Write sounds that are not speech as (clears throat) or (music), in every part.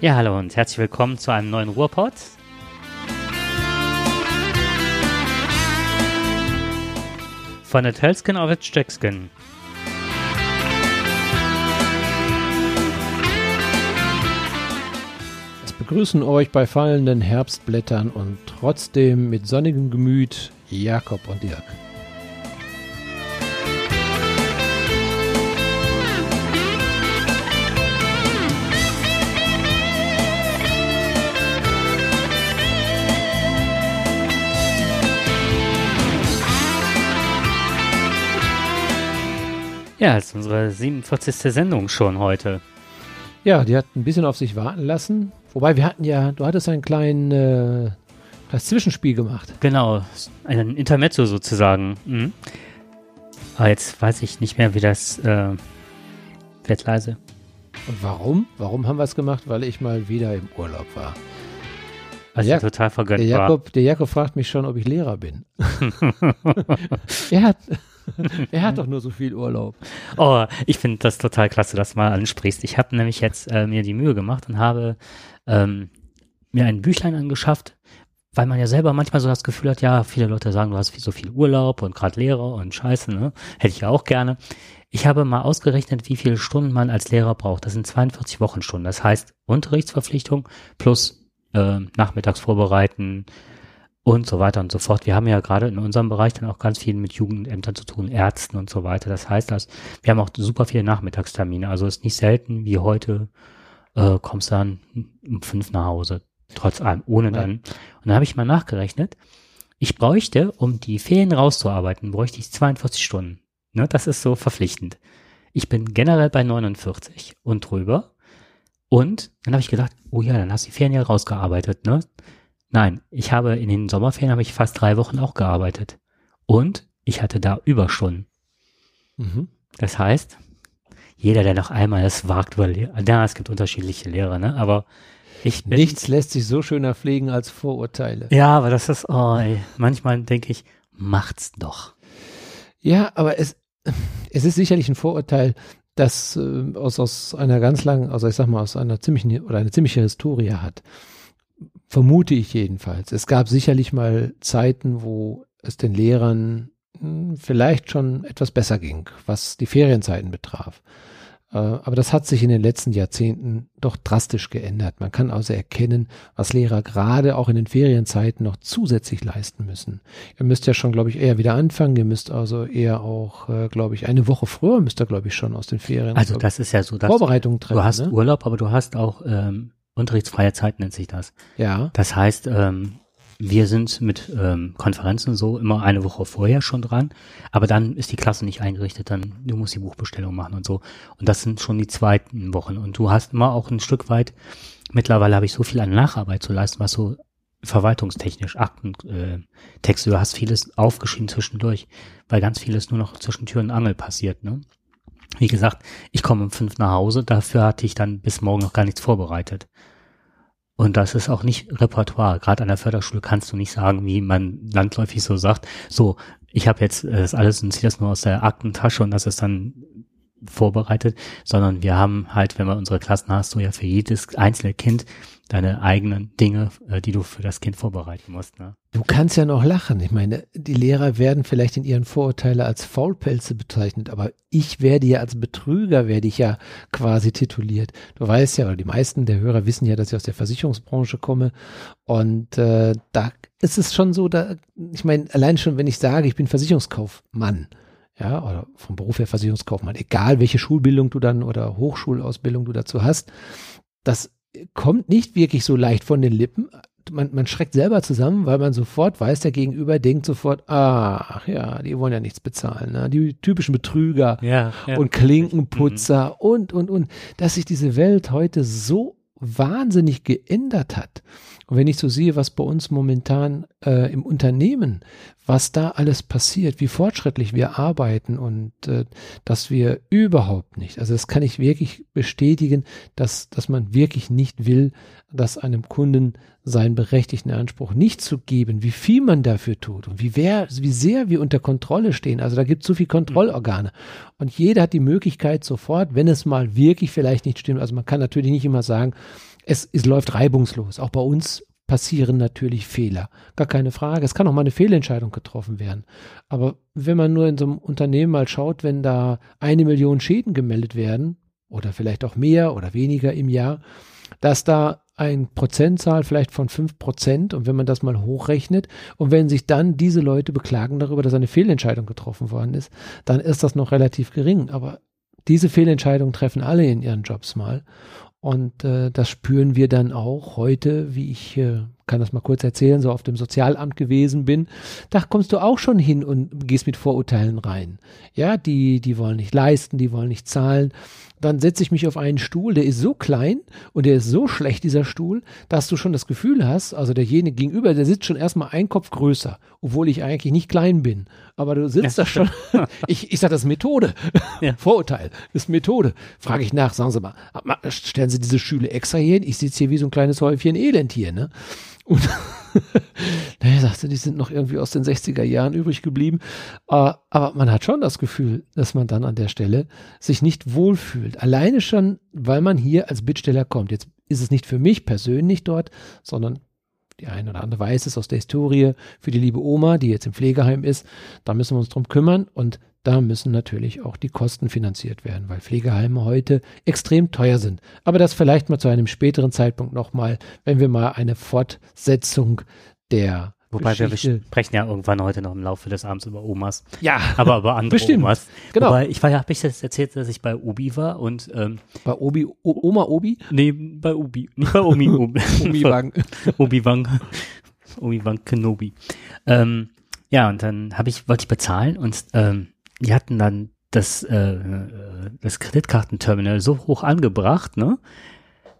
Ja, hallo und herzlich willkommen zu einem neuen Ruhrpod. Von der Telskin auf Jackskin. Es begrüßen euch bei fallenden Herbstblättern und trotzdem mit sonnigem Gemüt Jakob und Dirk. Ja, das ist unsere 47. Sendung schon heute. Ja, die hat ein bisschen auf sich warten lassen. Wobei wir hatten ja, du hattest einen kleinen äh, das Zwischenspiel gemacht. Genau, ein Intermezzo sozusagen. Mhm. Aber jetzt weiß ich nicht mehr, wie das äh, wird leise. Und warum? Warum haben wir es gemacht? Weil ich mal wieder im Urlaub war. Also ja, total vergönnt der Jakob, Der Jakob fragt mich schon, ob ich Lehrer bin. (laughs) er, hat, (laughs) er hat doch nur so viel Urlaub. Oh, ich finde das total klasse, dass du mal ansprichst. Ich habe nämlich jetzt äh, mir die Mühe gemacht und habe ähm, mir ein Büchlein angeschafft, weil man ja selber manchmal so das Gefühl hat, ja, viele Leute sagen, du hast so viel Urlaub und gerade Lehrer und Scheiße, ne? Hätte ich ja auch gerne. Ich habe mal ausgerechnet, wie viele Stunden man als Lehrer braucht. Das sind 42 Wochenstunden. Das heißt Unterrichtsverpflichtung plus äh, nachmittags und so weiter und so fort. Wir haben ja gerade in unserem Bereich dann auch ganz viel mit Jugendämtern zu tun, Ärzten und so weiter. Das heißt, dass wir haben auch super viele Nachmittagstermine. Also es ist nicht selten wie heute äh, kommst dann um fünf nach Hause, trotz allem, ohne dann. Und dann habe ich mal nachgerechnet. Ich bräuchte, um die Ferien rauszuarbeiten, bräuchte ich 42 Stunden. Ne, das ist so verpflichtend. Ich bin generell bei 49 und drüber. Und dann habe ich gedacht, oh ja, dann hast du die Ferien ja rausgearbeitet, ne? Nein, ich habe in den Sommerferien habe ich fast drei Wochen auch gearbeitet. Und ich hatte da Überstunden. Mhm. Das heißt, jeder, der noch einmal es wagt, Lehrer, ja, es gibt unterschiedliche Lehrer, ne? Aber ich bin, Nichts lässt sich so schöner pflegen als Vorurteile. Ja, aber das ist, oh, ey, manchmal denke ich, macht's doch. Ja, aber es, es ist sicherlich ein Vorurteil, das äh, aus, aus einer ganz langen, also ich sag mal, aus einer ziemlichen oder eine ziemliche Historie hat. Vermute ich jedenfalls. Es gab sicherlich mal Zeiten, wo es den Lehrern hm, vielleicht schon etwas besser ging, was die Ferienzeiten betraf. Äh, aber das hat sich in den letzten Jahrzehnten doch drastisch geändert. Man kann also erkennen, was Lehrer gerade auch in den Ferienzeiten noch zusätzlich leisten müssen. Ihr müsst ja schon, glaube ich, eher wieder anfangen. Ihr müsst also eher auch, äh, glaube ich, eine Woche früher müsst ihr, glaube ich, schon aus den Ferien. Also das ist ja so, dass Vorbereitung treffen. Du hast ne? Urlaub, aber du hast auch ähm, unterrichtsfreie Zeit nennt sich das. Ja. Das heißt, ähm, wir sind mit ähm, Konferenzen so immer eine Woche vorher schon dran, aber dann ist die Klasse nicht eingerichtet, dann du musst die Buchbestellung machen und so. Und das sind schon die zweiten Wochen. Und du hast immer auch ein Stück weit, mittlerweile habe ich so viel an Nacharbeit zu leisten, was so verwaltungstechnisch, Akten, äh, Texte, du hast vieles aufgeschrieben zwischendurch, weil ganz vieles nur noch zwischen Tür und Angel passiert, ne? Wie gesagt, ich komme um fünf nach Hause, dafür hatte ich dann bis morgen noch gar nichts vorbereitet. Und das ist auch nicht Repertoire. Gerade an der Förderschule kannst du nicht sagen, wie man landläufig so sagt, so, ich habe jetzt das alles und ziehe das nur aus der Aktentasche und das ist dann vorbereitet, sondern wir haben halt, wenn wir unsere Klassen hast, du ja für jedes einzelne Kind deine eigenen Dinge, äh, die du für das Kind vorbereiten musst. Ne? Du kannst ja noch lachen. Ich meine, die Lehrer werden vielleicht in ihren Vorurteilen als Faulpelze bezeichnet, aber ich werde ja als Betrüger, werde ich ja quasi tituliert. Du weißt ja, oder die meisten der Hörer wissen ja, dass ich aus der Versicherungsbranche komme und äh, da ist es schon so, da, ich meine, allein schon, wenn ich sage, ich bin Versicherungskaufmann, ja, oder vom Beruf her Versicherungskaufmann, egal welche Schulbildung du dann oder Hochschulausbildung du dazu hast, das kommt nicht wirklich so leicht von den Lippen. Man, man schreckt selber zusammen, weil man sofort weiß, der Gegenüber denkt sofort, ach ja, die wollen ja nichts bezahlen. Ne? Die typischen Betrüger ja, ja. und Klinkenputzer mhm. und, und, und. Dass sich diese Welt heute so wahnsinnig geändert hat. Und wenn ich so sehe, was bei uns momentan äh, im Unternehmen, was da alles passiert, wie fortschrittlich wir arbeiten und äh, dass wir überhaupt nicht, also das kann ich wirklich bestätigen, dass, dass man wirklich nicht will, dass einem Kunden seinen berechtigten Anspruch nicht zu geben, wie viel man dafür tut und wie, wer, wie sehr wir unter Kontrolle stehen. Also da gibt es so viel Kontrollorgane. Und jeder hat die Möglichkeit sofort, wenn es mal wirklich vielleicht nicht stimmt, also man kann natürlich nicht immer sagen, es, es läuft reibungslos. Auch bei uns passieren natürlich Fehler. Gar keine Frage. Es kann auch mal eine Fehlentscheidung getroffen werden. Aber wenn man nur in so einem Unternehmen mal schaut, wenn da eine Million Schäden gemeldet werden, oder vielleicht auch mehr oder weniger im Jahr, dass da ein Prozentzahl vielleicht von fünf Prozent und wenn man das mal hochrechnet und wenn sich dann diese Leute beklagen darüber, dass eine Fehlentscheidung getroffen worden ist, dann ist das noch relativ gering. Aber diese Fehlentscheidungen treffen alle in ihren Jobs mal und äh, das spüren wir dann auch heute, wie ich äh, kann das mal kurz erzählen, so auf dem Sozialamt gewesen bin. Da kommst du auch schon hin und gehst mit Vorurteilen rein. Ja, die, die wollen nicht leisten, die wollen nicht zahlen dann setze ich mich auf einen Stuhl, der ist so klein und der ist so schlecht, dieser Stuhl, dass du schon das Gefühl hast, also derjenige gegenüber, der sitzt schon erstmal ein Kopf größer, obwohl ich eigentlich nicht klein bin. Aber du sitzt ja. da schon. (laughs) ich, ich sage, das ist Methode. Ja. (laughs) Vorurteil ist Methode. Frage ich nach, sagen Sie mal, stellen Sie diese Stühle extra hier hin? Ich sitze hier wie so ein kleines Häufchen Elend hier, ne? Und (laughs) naja, sagte, die sind noch irgendwie aus den 60er Jahren übrig geblieben. Uh, aber man hat schon das Gefühl, dass man dann an der Stelle sich nicht wohlfühlt. Alleine schon, weil man hier als Bittsteller kommt. Jetzt ist es nicht für mich persönlich dort, sondern die eine oder andere weiß es aus der Historie, für die liebe Oma, die jetzt im Pflegeheim ist, da müssen wir uns drum kümmern und da müssen natürlich auch die Kosten finanziert werden, weil Pflegeheime heute extrem teuer sind. Aber das vielleicht mal zu einem späteren Zeitpunkt nochmal, wenn wir mal eine Fortsetzung der Wobei Geschichte. wir sprechen ja irgendwann heute noch im Laufe des Abends über Omas. Ja. Aber über andere Bestimmt. Omas. Genau. Wobei, ich war ja, habe ich das erzählt, dass ich bei Obi war und ähm, Bei Obi, o, Oma Obi? nee, bei Obi, nicht (laughs) bei Omi, Obi, Obi-Wang. Obi-Wan, Obi-Wan Kenobi. Ähm, ja, und dann habe ich, wollte ich bezahlen und ähm, die hatten dann das, äh, äh, das Kreditkartenterminal so hoch angebracht, ne,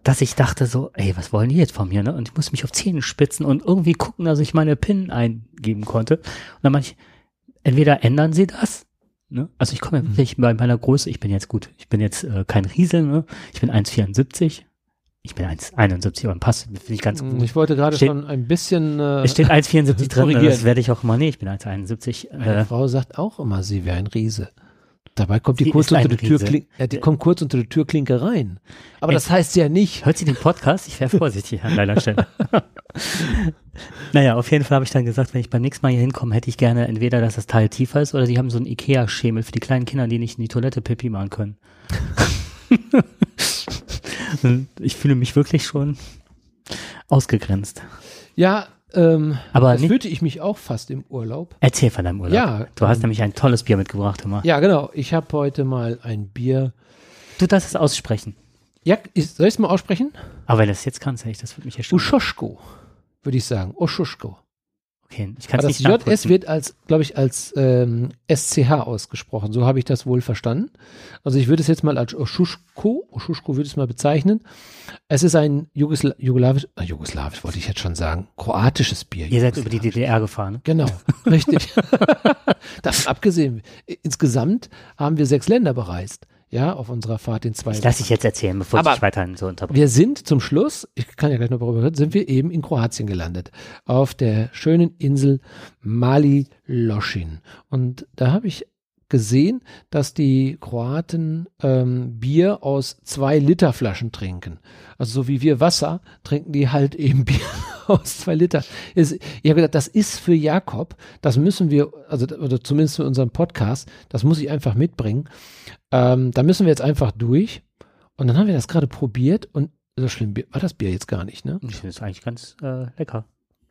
dass ich dachte so, ey, was wollen die jetzt von mir, ne? Und ich musste mich auf Zähne spitzen und irgendwie gucken, dass ich meine PIN eingeben konnte. Und dann meinte ich, entweder ändern sie das, ne? Also ich komme ja Mhm. wirklich bei meiner Größe, ich bin jetzt gut, ich bin jetzt äh, kein Riesel, ne? Ich bin 1,74. Ich bin 1,71, aber ein Pass finde ich ganz gut. Ich wollte gerade schon ein bisschen. Äh, Es steht 1,74 drin, (laughs) ne? das werde ich auch immer, nee, ich bin 1,71. Meine Äh, Frau sagt auch immer, sie wäre ein Riese. Dabei kommt die Sie kurz ist unter die Riese. Türklinke, äh, die kommt kurz unter die Türklinke rein. Aber das heißt ja nicht. Hört sie den Podcast? Ich wäre vorsichtig an deiner Stelle. (laughs) naja, auf jeden Fall habe ich dann gesagt, wenn ich beim nächsten Mal hier hinkomme, hätte ich gerne entweder, dass das Teil tiefer ist oder sie haben so einen Ikea-Schemel für die kleinen Kinder, die nicht in die Toilette Pipi machen können. (laughs) Ich fühle mich wirklich schon ausgegrenzt. Ja, ähm, Aber das fühlte ich mich auch fast im Urlaub. erzähl von deinem Urlaub. Ja, Du hast ähm, nämlich ein tolles Bier mitgebracht immer. Ja, genau. Ich habe heute mal ein Bier. Du darfst es aussprechen. Ja, ist, soll ich es mal aussprechen? Aber wenn du es jetzt kannst, das würde mich erstaunen. Uschoschko, würde ich sagen. Uschoschko. Okay, ich kann es das nicht JS wird als, glaube ich, als ähm, SCH ausgesprochen. So habe ich das wohl verstanden. Also ich würde es jetzt mal als Oschuschko, Oschuschko würde ich es mal bezeichnen. Es ist ein Jugosla jugoslawisch, äh, jugoslawisch wollte ich jetzt schon sagen, kroatisches Bier. Ihr seid über die. DDR gefahren. ne? Genau, richtig. (laughs) (laughs) Davon abgesehen, insgesamt haben wir sechs Länder bereist. Ja, auf unserer Fahrt in zwei Das lasse ich jetzt erzählen, bevor Aber ich weiterhin so unterbreche. wir sind zum Schluss, ich kann ja gleich noch darüber reden, sind wir eben in Kroatien gelandet. Auf der schönen Insel Mali Loschin. Und da habe ich gesehen, dass die Kroaten ähm, Bier aus zwei Liter Flaschen trinken. Also so wie wir Wasser, trinken die halt (laughs) eben Bier aus zwei Liter. Ich habe gedacht, das ist für Jakob, das müssen wir, also oder zumindest für unseren Podcast, das muss ich einfach mitbringen. Ähm, da müssen wir jetzt einfach durch. Und dann haben wir das gerade probiert und so schlimm war das Bier jetzt gar nicht, ne? Ich finde es eigentlich ganz äh, lecker.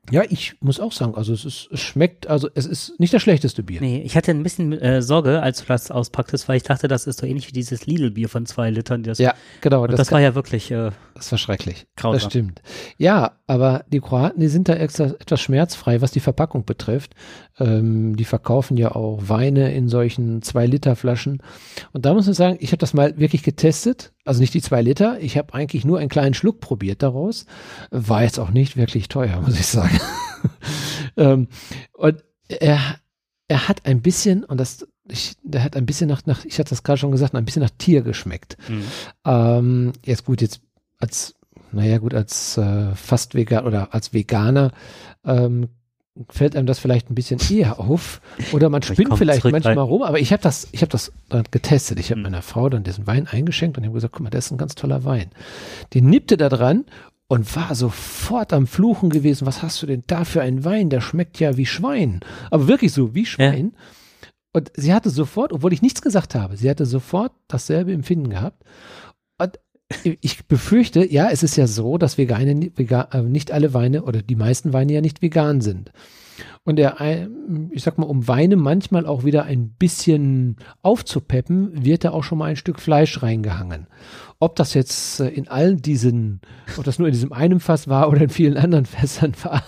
Ja, ich muss auch sagen, also es, ist, es schmeckt, also es ist nicht das schlechteste Bier. Nee, ich hatte ein bisschen äh, Sorge, als du das auspacktest, weil ich dachte, das ist so ähnlich wie dieses Lidl-Bier von zwei Litern. Das, Ja, genau, und das, das, war ja wirklich äh, das war schrecklich. grausam. Das stimmt. Ja, aber die Kroaten, die sind da extra, etwas schmerzfrei, was die Verpackung betrifft. Ähm, die verkaufen ja auch Weine in solchen zwei Liter Flaschen. Und da muss ich sagen, ich habe das mal wirklich getestet. Also nicht die zwei Liter. Ich habe eigentlich nur einen kleinen Schluck probiert daraus. War jetzt auch nicht wirklich teuer, muss ich sagen. (laughs) ähm, und er, er hat ein bisschen, und das, ich, der hat ein bisschen nach, nach ich hatte das gerade schon gesagt, ein bisschen nach Tier geschmeckt. Mhm. Ähm, jetzt gut, jetzt als, naja gut, als äh, fast vegan oder als Veganer ähm, fällt einem das vielleicht ein bisschen eher auf oder man spinnt vielleicht manchmal rein. rum, aber ich habe das, ich habe das dann getestet. Ich habe mhm. meiner Frau dann diesen Wein eingeschenkt und ich habe gesagt, guck mal, das ist ein ganz toller Wein. Die nippte da dran und war sofort am Fluchen gewesen. Was hast du denn da für einen Wein? Der schmeckt ja wie Schwein. Aber wirklich so, wie Schwein. Ja. Und sie hatte sofort, obwohl ich nichts gesagt habe, sie hatte sofort dasselbe Empfinden gehabt. Und ich befürchte, ja, es ist ja so, dass Vegane, vegan, äh, nicht alle Weine oder die meisten Weine ja nicht vegan sind. Und der, ich sag mal, um Weine manchmal auch wieder ein bisschen aufzupeppen, wird da auch schon mal ein Stück Fleisch reingehangen. Ob das jetzt äh, in allen diesen, ob das nur in diesem einen Fass war oder in vielen anderen (laughs) Fässern war,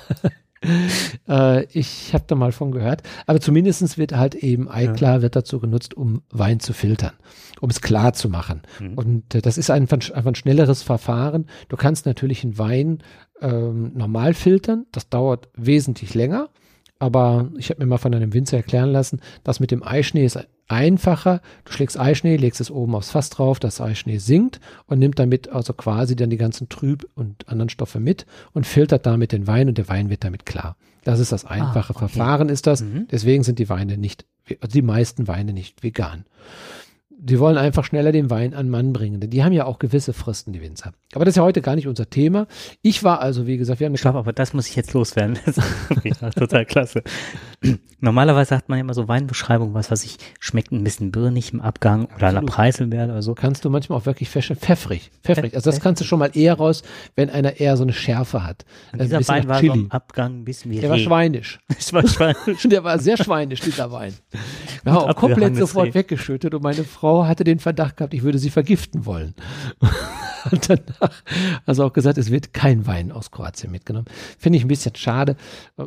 (laughs) äh, ich habe da mal von gehört. Aber zumindestens wird halt eben Eiklar ja. wird dazu genutzt, um Wein zu filtern, um es klar zu machen. Mhm. Und äh, das ist einfach, einfach ein schnelleres Verfahren. Du kannst natürlich einen Wein ähm, normal filtern. Das dauert wesentlich länger. Aber ich habe mir mal von einem Winzer erklären lassen, dass mit dem Eischnee ist einfacher. Du schlägst Eischnee, legst es oben aufs Fass drauf, das Eischnee sinkt und nimmt damit also quasi dann die ganzen Trüb und anderen Stoffe mit und filtert damit den Wein und der Wein wird damit klar. Das ist das ah, einfache ah, okay. Verfahren, ist das. Mhm. Deswegen sind die Weine nicht, also die meisten Weine nicht vegan die wollen einfach schneller den Wein an Mann bringen. Denn die haben ja auch gewisse Fristen, die Winzer. Aber das ist ja heute gar nicht unser Thema. Ich war also, wie gesagt, wir haben. Ich glaube, aber das muss ich jetzt loswerden. total klasse. (clears throat) Normalerweise hat man ja immer so Weinbeschreibungen, was weiß ich, schmeckt ein bisschen birnig im Abgang oder Absolut. La Preiselbeere oder so. Kannst du manchmal auch wirklich pfeffrig. Pfeffrig. Also das kannst du schon mal eher raus, wenn einer eher so eine Schärfe hat. Und dieser Wein war Chili. so im Abgang ein bisschen wie Der Reh. war schweinisch. (laughs) Das war schweinisch. (laughs) Der war sehr schweinisch, dieser Wein. (laughs) Wir haben auch komplett sofort Reh. weggeschüttet und meine Frau Frau hatte den Verdacht gehabt, ich würde sie vergiften wollen. Und danach also auch gesagt, es wird kein Wein aus Kroatien mitgenommen. Finde ich ein bisschen schade.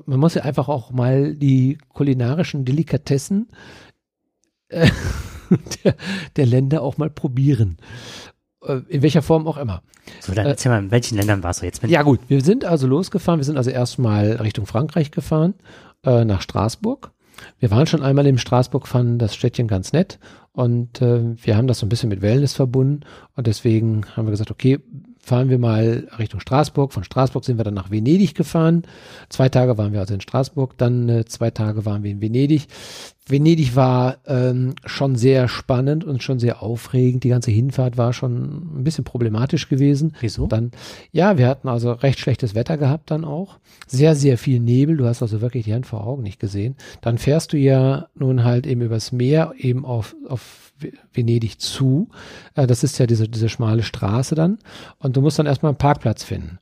Man muss ja einfach auch mal die kulinarischen Delikatessen äh, (laughs) der, der Länder auch mal probieren. Äh, in welcher Form auch immer. So, dann erzähl mal, in welchen Ländern warst du jetzt? Ja gut, wir sind also losgefahren. Wir sind also erstmal Richtung Frankreich gefahren, äh, nach Straßburg. Wir waren schon einmal in Straßburg, fanden das Städtchen ganz nett und äh, wir haben das so ein bisschen mit Wellness verbunden und deswegen haben wir gesagt, okay, fahren wir mal Richtung Straßburg. Von Straßburg sind wir dann nach Venedig gefahren. Zwei Tage waren wir also in Straßburg, dann äh, zwei Tage waren wir in Venedig. Venedig war ähm, schon sehr spannend und schon sehr aufregend. Die ganze Hinfahrt war schon ein bisschen problematisch gewesen. Wieso? Dann, ja, wir hatten also recht schlechtes Wetter gehabt dann auch. Sehr, sehr viel Nebel. Du hast also wirklich die Hand vor Augen nicht gesehen. Dann fährst du ja nun halt eben übers Meer eben auf, auf Venedig zu. Äh, das ist ja diese, diese schmale Straße dann. Und du musst dann erstmal einen Parkplatz finden.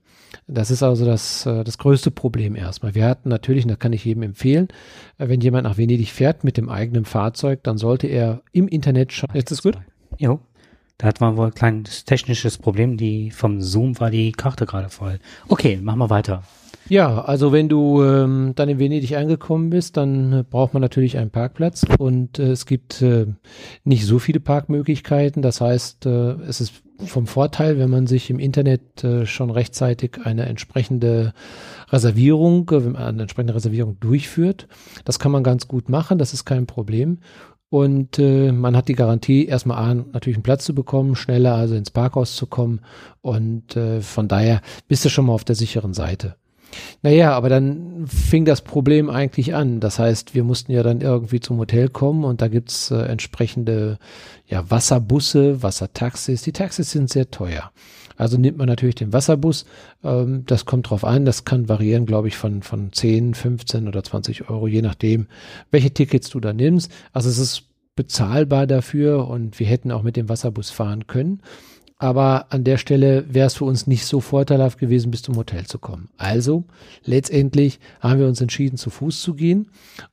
Das ist also das, äh, das größte Problem erstmal. Wir hatten natürlich, und das kann ich jedem empfehlen, äh, wenn jemand nach Venedig fährt mit dem eigenen Fahrzeug, dann sollte er im Internet schauen. Ist das gut? Jo. Da hat man wohl ein kleines technisches Problem. Die vom Zoom war die Karte gerade voll. Okay, machen wir weiter. Ja, also wenn du ähm, dann in Venedig angekommen bist, dann äh, braucht man natürlich einen Parkplatz und äh, es gibt äh, nicht so viele Parkmöglichkeiten. Das heißt, äh, es ist vom Vorteil, wenn man sich im Internet äh, schon rechtzeitig eine entsprechende Reservierung, eine entsprechende Reservierung durchführt. Das kann man ganz gut machen, das ist kein Problem. Und äh, man hat die Garantie, erstmal A, natürlich einen Platz zu bekommen, schneller also ins Parkhaus zu kommen. Und äh, von daher bist du schon mal auf der sicheren Seite. Naja, aber dann fing das Problem eigentlich an. Das heißt, wir mussten ja dann irgendwie zum Hotel kommen und da gibt's äh, entsprechende ja, Wasserbusse, Wassertaxis. Die Taxis sind sehr teuer. Also nimmt man natürlich den Wasserbus. Ähm, das kommt drauf an. Das kann variieren, glaube ich, von, von 10, 15 oder 20 Euro, je nachdem, welche Tickets du da nimmst. Also es ist bezahlbar dafür und wir hätten auch mit dem Wasserbus fahren können. Aber an der Stelle wäre es für uns nicht so vorteilhaft gewesen, bis zum Hotel zu kommen. Also letztendlich haben wir uns entschieden, zu Fuß zu gehen.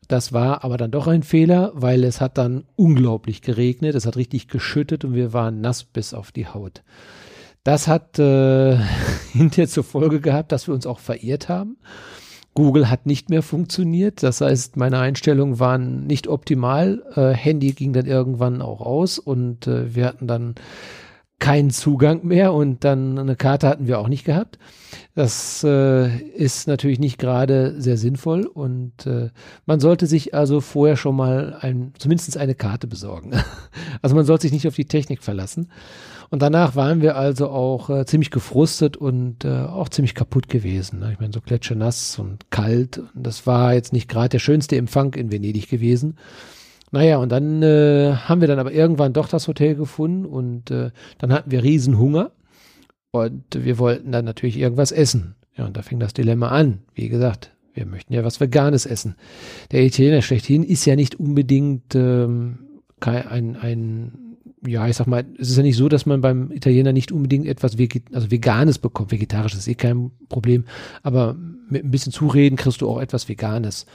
Das war aber dann doch ein Fehler, weil es hat dann unglaublich geregnet. Es hat richtig geschüttet und wir waren nass bis auf die Haut. Das hat äh, (laughs) hinterher zur Folge gehabt, dass wir uns auch verirrt haben. Google hat nicht mehr funktioniert. Das heißt, meine Einstellungen waren nicht optimal. Äh, Handy ging dann irgendwann auch aus und äh, wir hatten dann keinen Zugang mehr und dann eine Karte hatten wir auch nicht gehabt. Das äh, ist natürlich nicht gerade sehr sinnvoll und äh, man sollte sich also vorher schon mal ein, zumindest eine Karte besorgen. (laughs) also man sollte sich nicht auf die Technik verlassen. Und danach waren wir also auch äh, ziemlich gefrustet und äh, auch ziemlich kaputt gewesen. Ne? Ich meine, so kletschernass und kalt. Das war jetzt nicht gerade der schönste Empfang in Venedig gewesen. Naja, und dann äh, haben wir dann aber irgendwann doch das Hotel gefunden und äh, dann hatten wir Riesenhunger und wir wollten dann natürlich irgendwas essen. Ja, und da fing das Dilemma an. Wie gesagt, wir möchten ja was Veganes essen. Der Italiener schlechthin ist ja nicht unbedingt ähm, ein, ein, ja, ich sag mal, es ist ja nicht so, dass man beim Italiener nicht unbedingt etwas Veget also Veganes bekommt. Vegetarisches ist eh kein Problem, aber mit ein bisschen Zureden kriegst du auch etwas Veganes.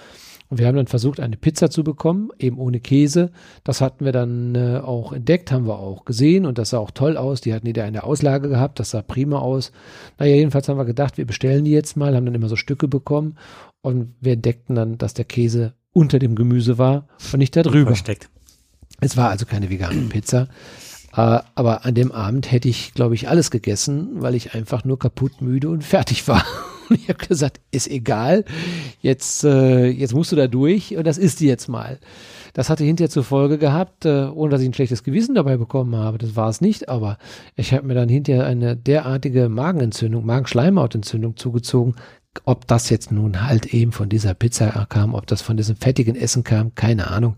Und wir haben dann versucht, eine Pizza zu bekommen, eben ohne Käse. Das hatten wir dann äh, auch entdeckt, haben wir auch gesehen und das sah auch toll aus. Die hatten jeder eine Auslage gehabt, das sah prima aus. Naja, jedenfalls haben wir gedacht, wir bestellen die jetzt mal, haben dann immer so Stücke bekommen und wir entdeckten dann, dass der Käse unter dem Gemüse war und nicht da drüber. Versteckt. Es war also keine vegane (clears throat) Pizza. Äh, aber an dem Abend hätte ich, glaube ich, alles gegessen, weil ich einfach nur kaputt, müde und fertig war. (laughs) Und ich habe gesagt, ist egal, jetzt, äh, jetzt musst du da durch und das ist die jetzt mal. Das hatte hinterher zur Folge gehabt, äh, ohne dass ich ein schlechtes Gewissen dabei bekommen habe. Das war es nicht, aber ich habe mir dann hinterher eine derartige Magenentzündung, Magenschleimhautentzündung zugezogen. Ob das jetzt nun halt eben von dieser Pizza kam, ob das von diesem fettigen Essen kam, keine Ahnung.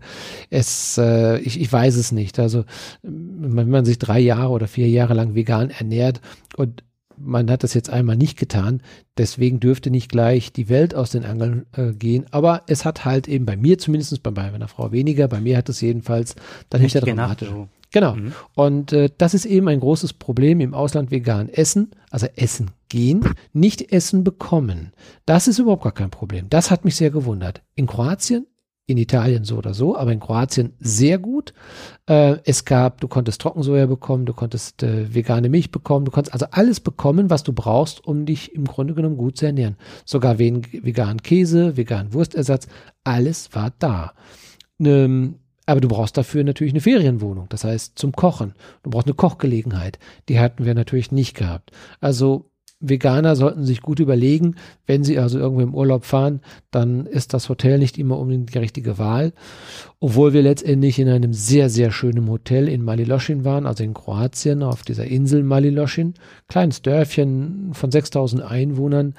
Es, äh, ich, ich weiß es nicht. Also wenn man sich drei Jahre oder vier Jahre lang vegan ernährt und man hat das jetzt einmal nicht getan, deswegen dürfte nicht gleich die Welt aus den Angeln äh, gehen, aber es hat halt eben bei mir zumindest, bei meiner Frau weniger, bei mir hat es jedenfalls dann nicht dramatisch. So. Genau. Mhm. Und äh, das ist eben ein großes Problem im Ausland vegan essen, also essen gehen, nicht essen bekommen. Das ist überhaupt gar kein Problem. Das hat mich sehr gewundert. In Kroatien in Italien so oder so, aber in Kroatien sehr gut. Äh, es gab, du konntest Trockensoja bekommen, du konntest äh, vegane Milch bekommen, du konntest also alles bekommen, was du brauchst, um dich im Grunde genommen gut zu ernähren. Sogar veganen Käse, veganen Wurstersatz, alles war da. Ähm, aber du brauchst dafür natürlich eine Ferienwohnung, das heißt zum Kochen. Du brauchst eine Kochgelegenheit. Die hatten wir natürlich nicht gehabt. Also Veganer sollten sich gut überlegen, wenn sie also irgendwo im Urlaub fahren, dann ist das Hotel nicht immer unbedingt die richtige Wahl. Obwohl wir letztendlich in einem sehr, sehr schönen Hotel in Maliloschin waren, also in Kroatien, auf dieser Insel Maliloschin. Kleines Dörfchen von 6000 Einwohnern.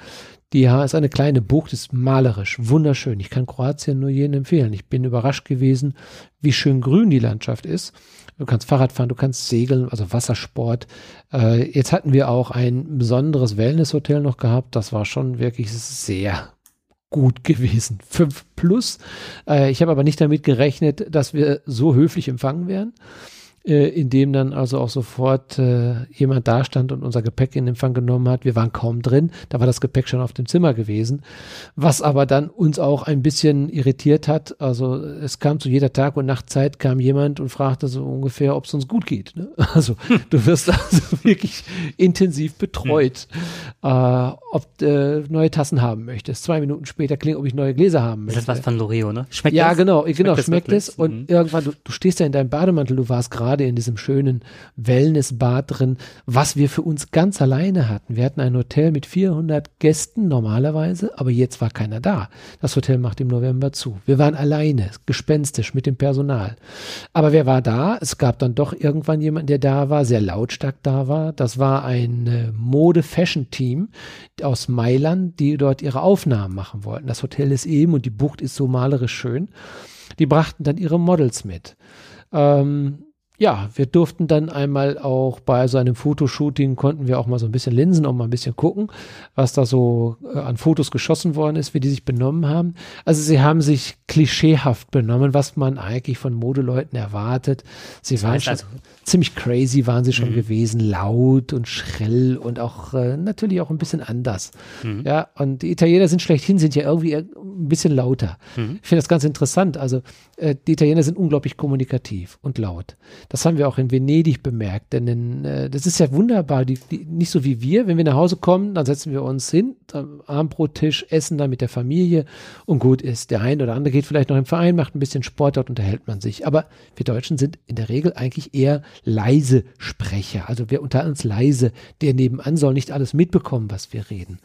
Die ist eine kleine Bucht, ist malerisch, wunderschön. Ich kann Kroatien nur jedem empfehlen. Ich bin überrascht gewesen, wie schön grün die Landschaft ist. Du kannst Fahrrad fahren, du kannst segeln, also Wassersport. Äh, jetzt hatten wir auch ein besonderes Wellnesshotel noch gehabt. Das war schon wirklich sehr gut gewesen. (laughs) Fünf plus. Äh, ich habe aber nicht damit gerechnet, dass wir so höflich empfangen werden äh, in dem dann also auch sofort äh, jemand da stand und unser Gepäck in Empfang genommen hat. Wir waren kaum drin, da war das Gepäck schon auf dem Zimmer gewesen, was aber dann uns auch ein bisschen irritiert hat. Also es kam zu jeder Tag- und Nachtzeit kam jemand und fragte so ungefähr, ob es uns gut geht. Ne? (laughs) Also du wirst also (laughs) wirklich intensiv betreut, hm. äh, ob du neue Tassen haben möchtest. Zwei Minuten später klingt, ob ich neue Gläser haben möchte. Das ist was von Loreo, ne? Schmeckt ja, das? genau, genau, schmeckt, schmeckt es. Und mhm. irgendwann, du, du stehst ja in deinem Bademantel, du warst gerade gerade in diesem schönen Wellnessbad drin, was wir für uns ganz alleine hatten. Wir hatten ein Hotel mit 400 Gästen normalerweise, aber jetzt war keiner da. Das Hotel macht im November zu. Wir waren alleine, gespenstisch mit dem Personal. Aber wer war da? Es gab dann doch irgendwann jemand, der da war, sehr lautstark da war. Das war ein äh, Mode-Fashion-Team aus Mailand, die dort ihre Aufnahmen machen wollten. Das Hotel ist eben und die Bucht ist so malerisch schön. Die brachten dann ihre Models mit. Ähm, ja, wir durften dann einmal auch bei so einem Fotoshooting konnten wir auch mal so ein bisschen linsen und mal ein bisschen gucken, was da so äh, an Fotos geschossen worden ist, wie die sich benommen haben. Also sie haben sich klischeehaft benommen, was man eigentlich von Modeleuten erwartet. Sie das waren schon also, ziemlich crazy, waren sie schon mhm. gewesen, laut und schrill und auch äh, natürlich auch ein bisschen anders. Mhm. Ja, und die Italiener sind schlechthin, sind ja irgendwie ein bisschen lauter. Mhm. Ich finde das ganz interessant. Also äh, die Italiener sind unglaublich kommunikativ und laut. Das haben wir auch in Venedig bemerkt, denn in, äh, das ist ja wunderbar, die, die, nicht so wie wir, wenn wir nach Hause kommen, dann setzen wir uns hin, am Abendbrottisch, essen dann mit der Familie und gut ist. Der eine oder andere geht vielleicht noch im Verein, macht ein bisschen Sport, dort unterhält man sich. Aber wir Deutschen sind in der Regel eigentlich eher leise Sprecher. Also wir unter uns leise, der nebenan soll nicht alles mitbekommen, was wir reden.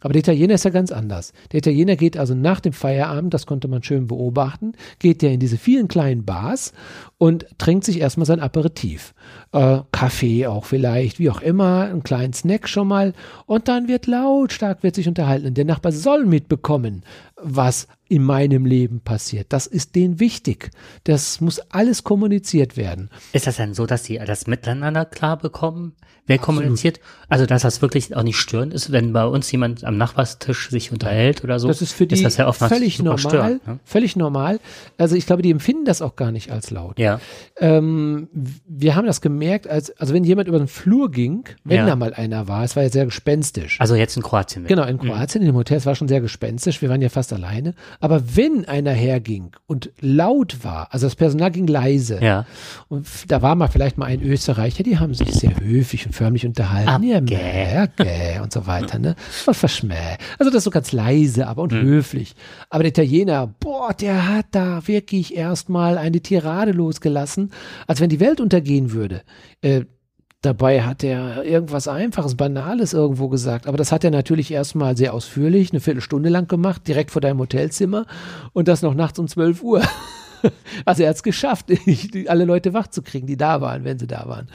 Aber der Italiener ist ja ganz anders. Der Italiener geht also nach dem Feierabend, das konnte man schön beobachten, geht ja in diese vielen kleinen Bars und trinkt sich erstmal sein Aperitif. Äh, Kaffee auch vielleicht, wie auch immer, einen kleinen Snack schon mal. Und dann wird lautstark, wird sich unterhalten. Und der Nachbar soll mitbekommen, was in meinem Leben passiert. Das ist denen wichtig. Das muss alles kommuniziert werden. Ist das denn so, dass sie das miteinander klar bekommen? Wer kommuniziert? Also, dass das wirklich auch nicht störend ist, wenn bei uns jemand am Nachbarstisch sich unterhält oder so. Das ist für die ist ja völlig normal. Störend, ne? Völlig normal. Also, ich glaube, die empfinden das auch gar nicht als laut. Ja. Ähm, wir haben das gemerkt, als, also wenn jemand über den Flur ging, wenn ja. da mal einer war, es war ja sehr gespenstisch. Also jetzt in Kroatien. Genau, in mhm. Kroatien, mhm. in dem Hotel, es war schon sehr gespenstisch. Wir waren ja fast alleine. Aber wenn einer herging und laut war, also das Personal ging leise. Ja. Und da war mal vielleicht mal ein Österreicher, die haben sich sehr höflich und förmlich unterhalten. Ja, ja, gäh und so weiter, ne? Was verschmäh. Also das so ganz leise, aber und mhm. höflich. Aber der Italiener, boah, der hat da wirklich erstmal eine Tirade losgelassen, als wenn die Welt untergehen würde. Äh, Dabei hat er irgendwas Einfaches, Banales irgendwo gesagt. Aber das hat er natürlich erstmal sehr ausführlich, eine Viertelstunde lang gemacht, direkt vor deinem Hotelzimmer. Und das noch nachts um 12 Uhr. (laughs) (laughs) Also er hat es geschafft, (laughs) alle Leute wach zu kriegen, die da waren, wenn sie da waren.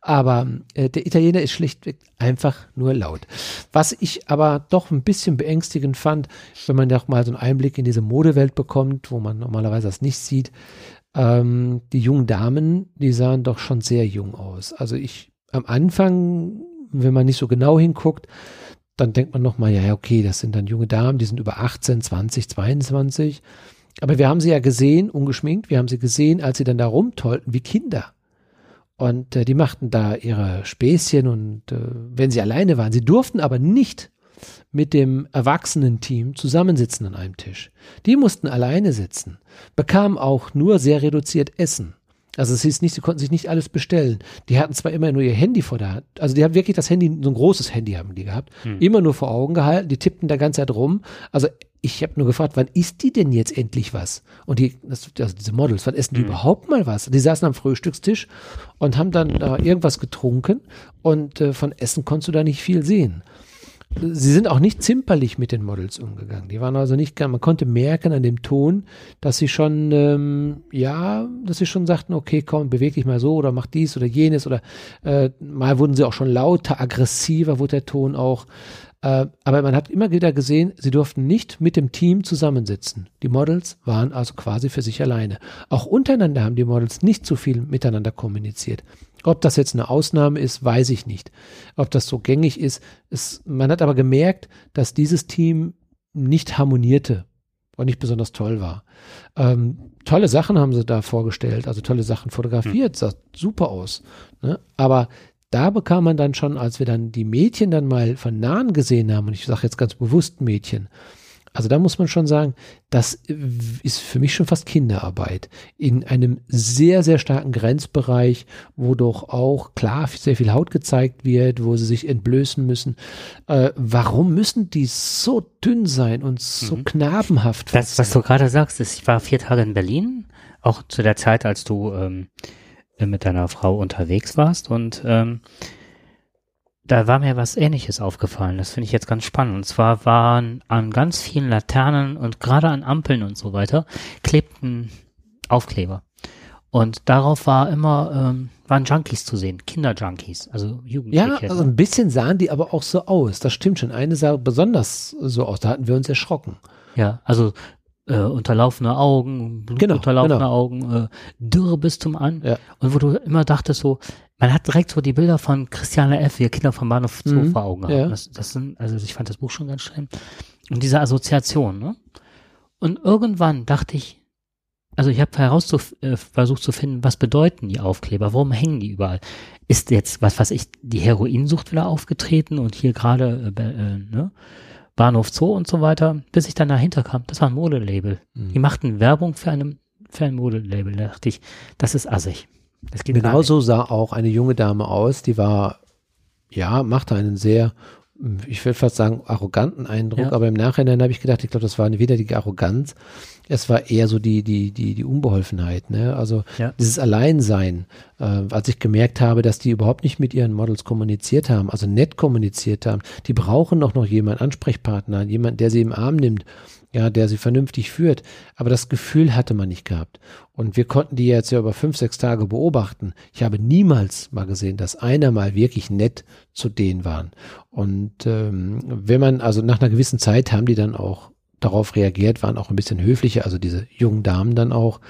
Aber äh, der Italiener ist schlichtweg einfach nur laut. Was ich aber doch ein bisschen beängstigend fand, wenn man doch mal so einen Einblick in diese Modewelt bekommt, wo man normalerweise das nicht sieht. Ähm, die jungen Damen, die sahen doch schon sehr jung aus. Also ich am Anfang, wenn man nicht so genau hinguckt, dann denkt man nochmal, ja, okay, das sind dann junge Damen, die sind über 18, 20, 22. Aber wir haben sie ja gesehen, ungeschminkt, wir haben sie gesehen, als sie dann da rumtollten wie Kinder. Und äh, die machten da ihre Späßchen und äh, wenn sie alleine waren, sie durften aber nicht mit dem Erwachsenenteam zusammensitzen an einem Tisch. Die mussten alleine sitzen, bekamen auch nur sehr reduziert Essen. Also es hieß nicht, sie konnten sich nicht alles bestellen. Die hatten zwar immer nur ihr Handy vor der Hand, also die haben wirklich das Handy, so ein großes Handy haben die gehabt, hm. immer nur vor Augen gehalten, die tippten da ganze Zeit rum. Also ich habe nur gefragt, wann isst die denn jetzt endlich was? Und die, das, also diese Models, wann essen die mhm. überhaupt mal was? Die saßen am Frühstückstisch und haben dann äh, irgendwas getrunken und äh, von Essen konntest du da nicht viel sehen. Sie sind auch nicht zimperlich mit den Models umgegangen. Die waren also nicht, man konnte merken an dem Ton, dass sie schon, ähm, ja, dass sie schon sagten, okay, komm, beweg dich mal so oder mach dies oder jenes oder äh, mal wurden sie auch schon lauter, aggressiver wurde der Ton auch. Äh, aber man hat immer wieder gesehen, sie durften nicht mit dem Team zusammensitzen. Die Models waren also quasi für sich alleine. Auch untereinander haben die Models nicht so viel miteinander kommuniziert. Ob das jetzt eine Ausnahme ist, weiß ich nicht. Ob das so gängig ist, ist man hat aber gemerkt, dass dieses Team nicht harmonierte und nicht besonders toll war. Ähm, tolle Sachen haben sie da vorgestellt, also tolle Sachen fotografiert, sah super aus. Ne? Aber da bekam man dann schon, als wir dann die Mädchen dann mal von nahen gesehen haben, und ich sage jetzt ganz bewusst Mädchen, also da muss man schon sagen, das ist für mich schon fast Kinderarbeit. In einem sehr, sehr starken Grenzbereich, wo doch auch klar sehr viel Haut gezeigt wird, wo sie sich entblößen müssen. Äh, warum müssen die so dünn sein und so mhm. knabenhaft? Das, was du gerade sagst, ist, ich war vier Tage in Berlin, auch zu der Zeit, als du ähm, äh, mit deiner Frau unterwegs warst und ähm, da war mir was ähnliches aufgefallen. Das finde ich jetzt ganz spannend. Und zwar waren an ganz vielen Laternen und gerade an Ampeln und so weiter klebten Aufkleber. Und darauf war immer, ähm, waren Junkies zu sehen, Kinderjunkies, also Jugendliche. Ja, also ein bisschen sahen die aber auch so aus. Das stimmt schon. Eine sah besonders so aus. Da hatten wir uns erschrocken. Ja, also äh, unterlaufene Augen, genau, unterlaufene genau. Augen, äh, dürre bis zum An. Ja. Und wo du immer dachtest so, man hat direkt so die Bilder von Christiane F., wie Kinder vom Bahnhof Zoo mhm, vor Augen haben. Ja. Das, das sind, also ich fand das Buch schon ganz schön. Und diese Assoziation, ne? Und irgendwann dachte ich, also ich habe äh, versucht zu finden, was bedeuten die Aufkleber, warum hängen die überall? Ist jetzt, was weiß ich, die Heroinsucht wieder aufgetreten und hier gerade, äh, äh, ne? Bahnhof Zoo und so weiter, bis ich dann dahinter kam. Das war ein Modelabel. Mhm. Die machten Werbung für, einem, für ein Modelabel. Da dachte ich, das ist assig. Das geht Genauso sah auch eine junge Dame aus, die war, ja, machte einen sehr, ich würde fast sagen, arroganten Eindruck, Ja. aber im Nachhinein habe ich gedacht, ich glaube, das war weder die Arroganz, es war eher so die, die, die, die Unbeholfenheit, ne? Also Ja. dieses Alleinsein, äh, als ich gemerkt habe, dass die überhaupt nicht mit ihren Models kommuniziert haben, also nett kommuniziert haben, die brauchen doch noch jemanden, Ansprechpartner, jemanden, der sie im Arm nimmt, ja, der sie vernünftig führt. Aber das Gefühl hatte man nicht gehabt. Und wir konnten die jetzt ja über fünf, sechs Tage beobachten. Ich habe niemals mal gesehen, dass einer mal wirklich nett zu denen waren. Und ähm, wenn man, also nach einer gewissen Zeit haben die dann auch darauf reagiert, waren auch ein bisschen höflicher, also diese jungen Damen dann auch.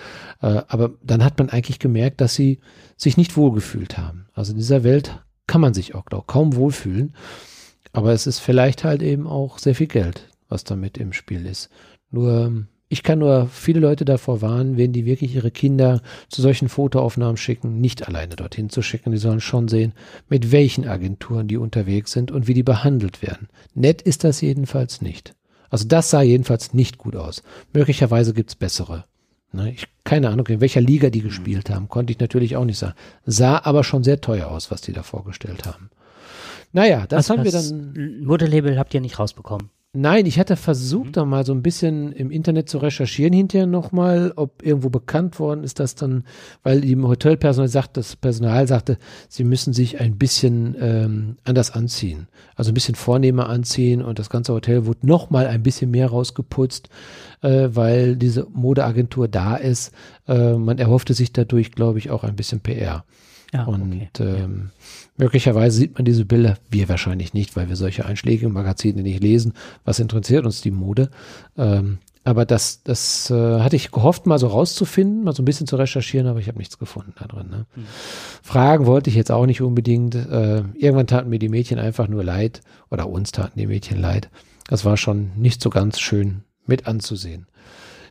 Äh, aber dann hat man eigentlich gemerkt, dass sie sich nicht wohlgefühlt haben. Also in dieser Welt kann man sich auch glaub, kaum wohlfühlen. Aber es ist vielleicht halt eben auch sehr viel Geld, was damit im Spiel ist. Nur, ich kann nur viele Leute davor warnen, wenn die wirklich ihre Kinder zu solchen Fotoaufnahmen schicken, nicht alleine dorthin zu schicken. Die sollen schon sehen, mit welchen Agenturen die unterwegs sind und wie die behandelt werden. Nett ist das jedenfalls nicht. Also das sah jedenfalls nicht gut aus. Möglicherweise gibt's bessere. Ne, ich, keine Ahnung, in welcher Liga die gespielt haben, konnte ich natürlich auch nicht sagen. Sah aber schon sehr teuer aus, was die da vorgestellt haben. Naja, das haben wir dann. Modelabel habt ihr nicht rausbekommen. Nein, ich hatte versucht, da mal so ein bisschen im Internet zu recherchieren hinterher nochmal, ob irgendwo bekannt worden ist, dass dann, weil die Hotelpersonal sagt, das Personal sagte, sie müssen sich ein bisschen ähm, anders anziehen. Also ein bisschen vornehmer anziehen und das ganze Hotel wurde nochmal ein bisschen mehr rausgeputzt, äh, weil diese Modeagentur da ist. Äh, man erhoffte sich dadurch, glaube ich, auch ein bisschen PR. Ja, Und okay. ähm, möglicherweise sieht man diese Bilder, wir wahrscheinlich nicht, weil wir solche Einschläge im Magazine nicht lesen. Was interessiert uns die Mode? Ähm, aber das, das äh, hatte ich gehofft, mal so rauszufinden, mal so ein bisschen zu recherchieren, aber ich habe nichts gefunden da drin. Ne? Hm. Fragen wollte ich jetzt auch nicht unbedingt. Äh, irgendwann taten mir die Mädchen einfach nur leid oder uns taten die Mädchen leid. Das war schon nicht so ganz schön mit anzusehen.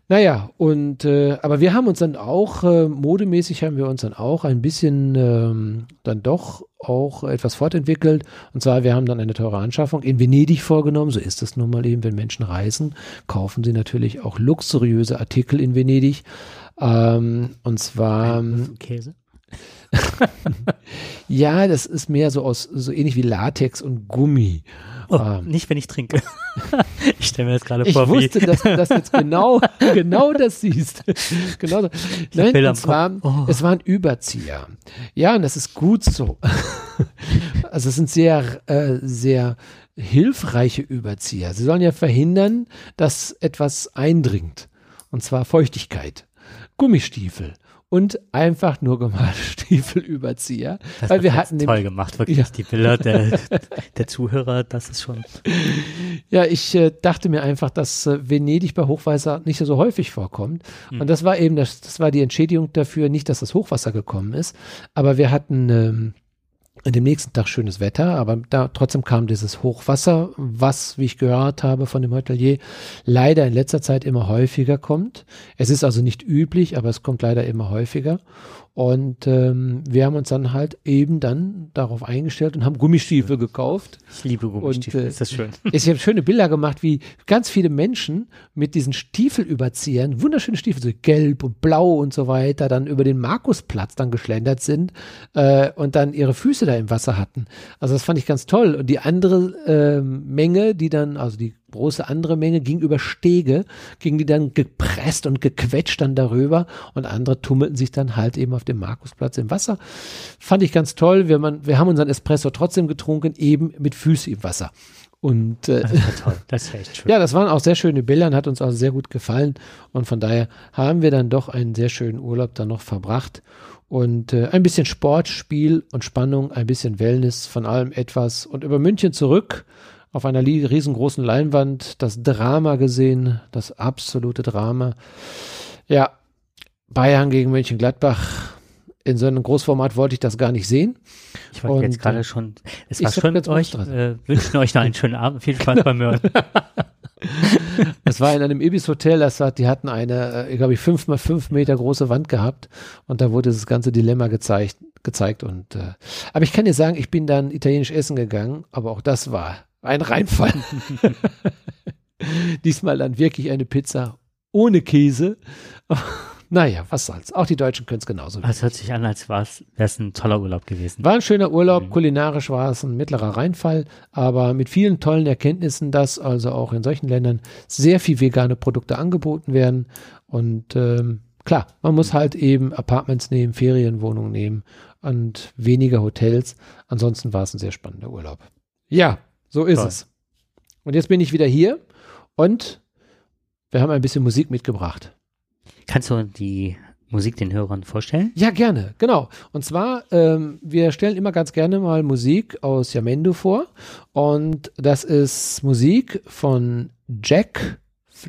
Naja, und äh, aber wir haben uns dann auch, äh, modemäßig haben wir uns dann auch ein bisschen ähm, dann doch auch etwas fortentwickelt. Und zwar, wir haben dann eine teure Anschaffung in Venedig vorgenommen. So ist es nun mal eben, wenn Menschen reisen, kaufen sie natürlich auch luxuriöse Artikel in Venedig. Ähm, und zwar, Käse. (laughs) ja, das ist mehr so aus, so ähnlich wie Latex und Gummi. Oh, Ähm. nicht, wenn ich trinke. (laughs) ich stelle mir das gerade Ich vor, wusste, wie dass du das jetzt genau, (laughs) genau das siehst. genau so. Nein, Bilder zwar, Kopf. Oh. es war ein Überzieher. Ja, und das ist gut so. also es sind sehr, äh, sehr hilfreiche Überzieher. Sie sollen ja verhindern, dass etwas eindringt. Und zwar Feuchtigkeit. Gummistiefel. Und einfach nur gemalte (laughs) Stiefelüberzieher. das weil wir hat hatten toll gemacht, wirklich. Ja. Die Bilder der, der Zuhörer, das ist schon. (laughs) Ja, ich äh, dachte mir einfach, dass äh, Venedig bei Hochwasser nicht so häufig vorkommt. Hm. Und das war eben, das, das war die Entschädigung dafür, nicht, dass das Hochwasser gekommen ist, aber wir hatten ähm, an dem nächsten Tag schönes Wetter, aber da trotzdem kam dieses Hochwasser, was, wie ich gehört habe von dem Hotelier, leider in letzter Zeit immer häufiger kommt. Es ist also nicht üblich, aber es kommt leider immer häufiger. Und ähm, wir haben uns dann halt eben dann darauf eingestellt und haben Gummistiefel gekauft. Ich liebe Gummistiefel. Und, äh, ist das schön? Ich habe schöne Bilder gemacht, wie ganz viele Menschen mit diesen Stiefelüberziehern, wunderschöne Stiefel, so gelb und blau und so weiter, dann über den Markusplatz dann geschlendert sind äh, und dann ihre Füße da im Wasser hatten. Also das fand ich ganz toll. Und die andere ähm, Menge, die dann, also die große andere Menge ging über Stege, ging die dann gepresst und gequetscht dann darüber und andere tummelten sich dann halt eben auf dem Markusplatz im Wasser. Fand ich ganz toll. Wir, man, wir haben unseren Espresso trotzdem getrunken, eben mit Füßen im Wasser. Und äh, Das ist ja toll. Das ist echt schön. (laughs) ja, das waren auch sehr schöne Bilder und hat uns auch sehr gut gefallen. Und von daher haben wir dann doch einen sehr schönen Urlaub dann noch verbracht. Und äh, ein bisschen Sport, Spiel und Spannung, ein bisschen Wellness, von allem etwas. Und über München zurück auf einer riesengroßen Leinwand das Drama gesehen, das absolute Drama. Ja, Bayern gegen Mönchengladbach. In so einem Großformat wollte ich das gar nicht sehen. Ich wollte jetzt gerade schon, es ich war schön jetzt mit euch, äh, wünschen euch noch einen schönen Abend, viel Spaß beim Hören. (laughs) Es war in einem Ibis-Hotel, das war, die hatten eine, äh, glaube ich, fünf mal fünf Meter große Wand gehabt und da wurde das ganze Dilemma gezeigt, gezeigt und, äh, aber ich kann dir sagen, ich bin dann italienisch essen gegangen, aber auch das war ein Reinfall. (laughs) Diesmal dann wirklich eine Pizza ohne Käse. (laughs) naja, was soll's. Auch die Deutschen können es genauso. Es hört sich an, als wäre es ein toller Urlaub gewesen. War ein schöner Urlaub. Mhm. Kulinarisch war es ein mittlerer Reinfall, aber mit vielen tollen Erkenntnissen, dass also auch in solchen Ländern sehr viel vegane Produkte angeboten werden. Und ähm, klar, man muss halt eben Apartments nehmen, Ferienwohnungen nehmen und weniger Hotels. Ansonsten war es ein sehr spannender Urlaub. Ja, so ist Toll. es. Und jetzt bin ich wieder hier und wir haben ein bisschen Musik mitgebracht. Kannst du die Musik den Hörern vorstellen? Ja, gerne, genau. Und zwar, ähm, wir stellen immer ganz gerne mal Musik aus Yamendo vor. Und das ist Musik von Jack,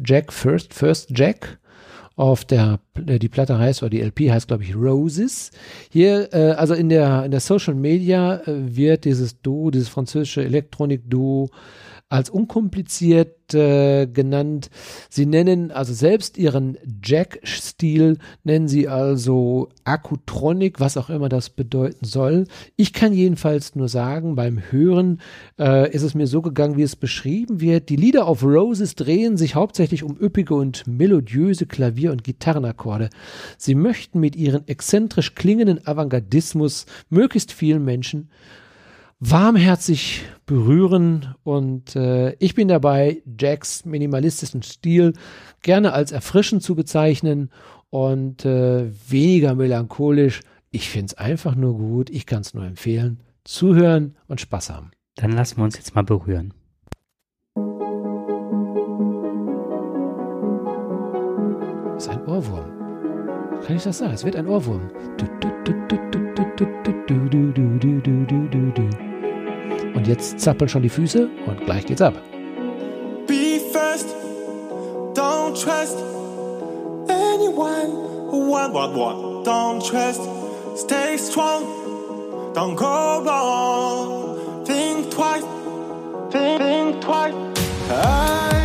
Jack First, First Jack. Auf der, äh, die Platte heißt, oder die LP heißt, glaube ich, Roses. Hier, äh, also in der, in der Social Media äh, wird dieses Duo, dieses französische Elektronik-Duo als unkompliziert äh, genannt. Sie nennen also selbst ihren Jack-Stil, nennen sie also Akutronic, was auch immer das bedeuten soll. Ich kann jedenfalls nur sagen, beim Hören äh, ist es mir so gegangen, wie es beschrieben wird. Die Lieder auf Roses drehen sich hauptsächlich um üppige und melodiöse Klavier- und Gitarrenakkorde. Sie möchten mit ihren exzentrisch klingenden Avantgardismus möglichst vielen Menschen warmherzig berühren und äh, ich bin dabei, Jacks minimalistischen Stil gerne als erfrischend zu bezeichnen und äh, weniger melancholisch. Ich finde es einfach nur gut, ich kann es nur empfehlen. Zuhören und Spaß haben. Dann lassen wir uns jetzt mal berühren. Das ist ein Ohrwurm. Kann ich das sagen? Es wird ein Ohrwurm. Du, du, du, du, du, du, du, du, du, du, du, du, du, du. Und jetzt zappeln schon die Füße und gleich geht's ab. Be first, don't trust anyone. What, what, what? Don't trust, stay strong, don't go wrong. Think twice, think, think twice. I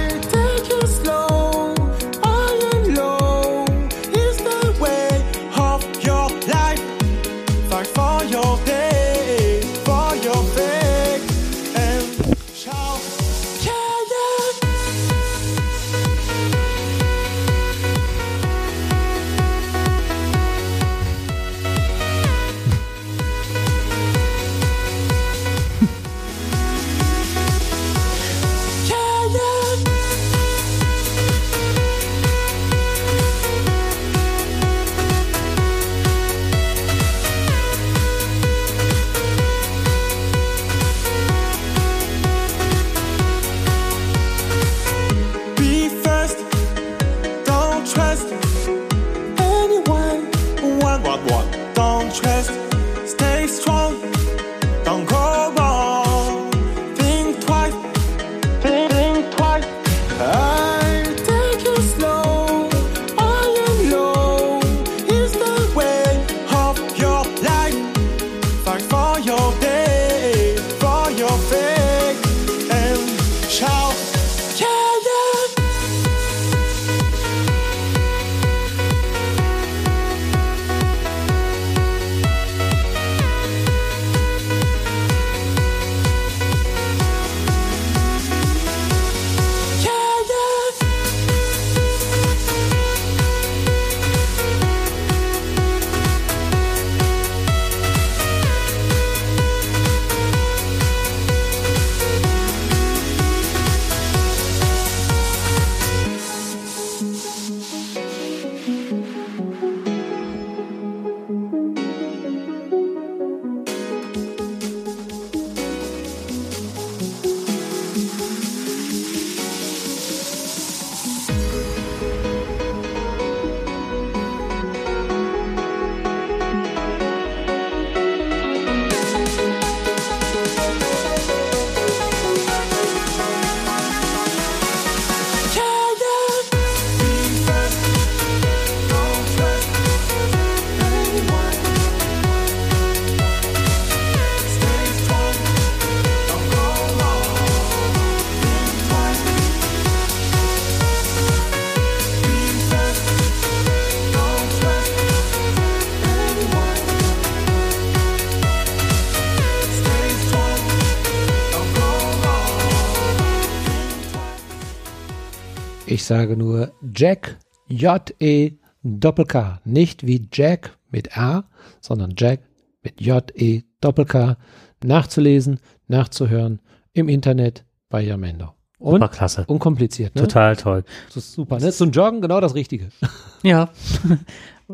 Ich sage nur Jack J-E Doppel-K. Nicht wie Jack mit A, sondern Jack mit J-E Doppel-K. Nachzulesen, nachzuhören im Internet bei Yamendo. Und Super klasse. unkompliziert, ne? Total toll. Das ist super, ne? Zum Joggen genau das Richtige. (laughs) Ja.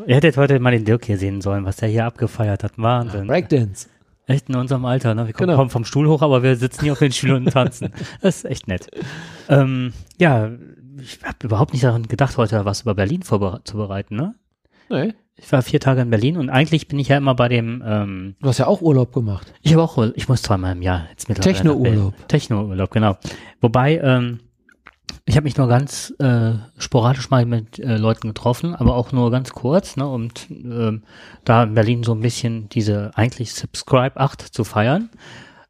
Ihr hättet heute mal den Dirk hier sehen sollen, was der hier abgefeiert hat. Wahnsinn. Breakdance. Echt in unserem Alter, ne? Wir kommen, Genau. vom Stuhl hoch, aber wir sitzen hier auf den Stühlen und tanzen. (laughs) Das ist echt nett. Ähm, ja, ich habe überhaupt nicht daran gedacht, heute was über Berlin vorzubereiten, ne? Nee. Ich war vier Tage in Berlin und eigentlich bin ich ja immer bei dem, ähm, Du hast ja auch Urlaub gemacht. ich habe auch, Ur- ich muss zweimal im Jahr jetzt mittlerweile. Techno-Urlaub. Techno-Urlaub, genau. Wobei, ähm, ich habe mich nur ganz äh, sporadisch mal mit äh, Leuten getroffen, aber auch nur ganz kurz, ne, um ähm, da in Berlin so ein bisschen diese eigentlich Subscribe 8 zu feiern,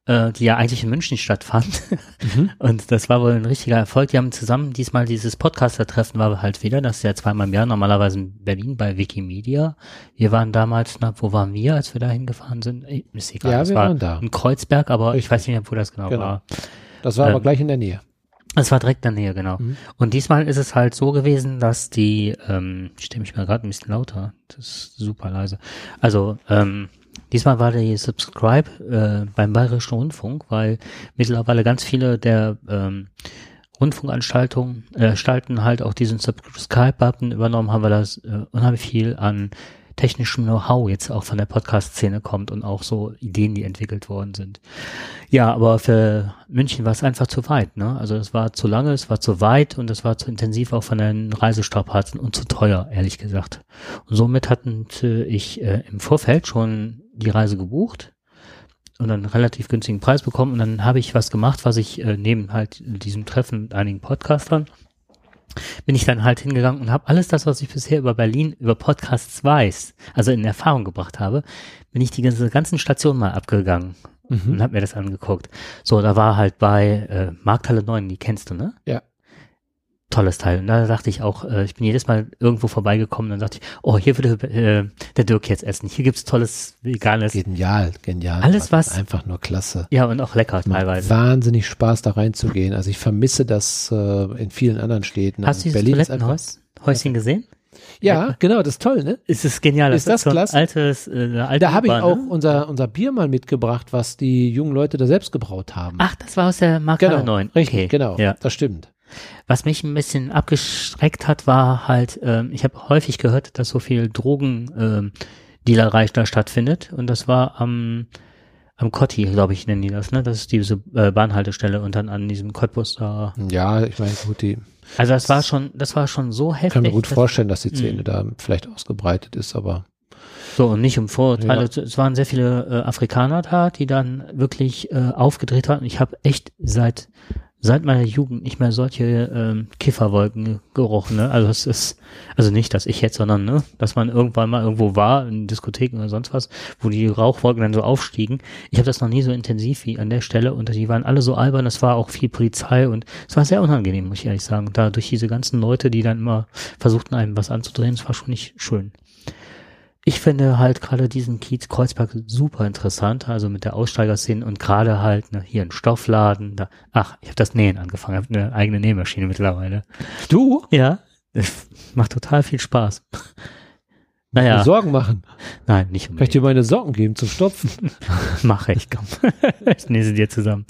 äh, die ja eigentlich in München stattfand. (laughs) Und das war wohl ein richtiger Erfolg. Die haben zusammen diesmal dieses Podcaster-Treffen war halt wieder, das ist ja zweimal im Jahr, normalerweise in Berlin bei Wikimedia. Wir waren damals, na, wo waren wir, als wir da hingefahren sind? Eh, Ist egal. Ja, das wir war waren da. in Kreuzberg, aber ich Richtig. weiß nicht mehr, wo das genau, Genau. war. Das war aber Ähm, gleich in der Nähe. Es war direkt in der Nähe, genau. Mhm. Und diesmal ist es halt so gewesen, dass die, ähm, ich stelle mich mal gerade ein bisschen lauter, das ist super leise. Also, ähm, diesmal war die Subscribe äh, beim Bayerischen Rundfunk, weil mittlerweile ganz viele der ähm, Rundfunkanstaltungen, äh, halt auch diesen Subscribe-Button übernommen haben, weil das äh, unheimlich viel an technischem Know-how jetzt auch von der Podcast-Szene kommt und auch so Ideen, die entwickelt worden sind. Ja, aber für München war es einfach zu weit, ne? Also es war zu lange, es war zu weit und es war zu intensiv auch von den Reisestrapazen und zu teuer, ehrlich gesagt. Und somit hatten ich äh, im Vorfeld schon die Reise gebucht und einen relativ günstigen Preis bekommen und dann habe ich was gemacht, was ich äh, neben halt diesem Treffen mit einigen Podcastern bin ich dann halt hingegangen und habe alles das, was ich bisher über Berlin, über Podcasts weiß, also in Erfahrung gebracht habe, bin ich die ganze, ganzen Stationen mal abgegangen Mhm. und habe mir das angeguckt. So, da war halt bei äh, Markthalle 9, die kennst du, ne? Ja. Tolles Teil. Und da dachte ich auch, äh, ich bin jedes Mal irgendwo vorbeigekommen und dachte ich, oh, hier würde äh, der Dirk jetzt essen. Hier gibt's tolles veganes. Genial, genial. Alles, was- Einfach nur klasse. Ja, und auch lecker teilweise. wahnsinnig Spaß, da reinzugehen. Also ich vermisse das äh, in vielen anderen Städten. Hast du Also dieses ist einfach- Toilettenhaus Häuschen gesehen? Ja, genau, das ist toll, ne? Es ist genial. Ist das so ein klasse? altes, äh, alte Da habe ich auch Ne? unser, unser Bier mal mitgebracht, was die jungen Leute da selbst gebraut haben. Ach, das war aus der Markthalle genau, 9. richtig, okay. genau, Ja. das stimmt. Was mich ein bisschen abgeschreckt hat, war halt, ähm, ich habe häufig gehört, dass so viel Drogendealerei da stattfindet. Und das war am, am Kotti, glaube ich, nennen die das, ne? Das ist diese äh, Bahnhaltestelle und dann an diesem Cottbus da. Ja, ich meine, gut, die Also das war schon, das war schon so heftig. kann mir gut dass- vorstellen, dass die Szene Mhm. da vielleicht ausgebreitet ist, aber So, und nicht um Vorurteile. Ja. Es waren sehr viele äh, Afrikaner da, die dann wirklich äh, aufgedreht hatten. Ich habe echt seit seit meiner Jugend nicht mehr solche ähm, Kifferwolken gerochen. Ne? Also es ist, also nicht, dass ich jetzt, sondern ne, dass man irgendwann mal irgendwo war, in Diskotheken oder sonst was, wo die Rauchwolken dann so aufstiegen. Ich habe das noch nie so intensiv wie an der Stelle und die waren alle so albern. Es war auch viel Polizei und es war sehr unangenehm, muss ich ehrlich sagen. Da durch diese ganzen Leute, die dann immer versuchten, einem was anzudrehen, es war schon nicht schön. Ich finde halt gerade diesen Kiez Kreuzberg super interessant, also mit der Aussteigerszene und gerade halt ne, hier ein Stoffladen. Da, ach, ich habe das Nähen angefangen, habe eine eigene Nähmaschine mittlerweile. du Ja, (laughs) macht total viel Spaß. mir Naja, Sorgen machen. nein, nicht Kann ich unbedingt. dir meine Socken geben zum Stopfen? (laughs) Mache ich, komm. (laughs) ich nähe sie dir zusammen.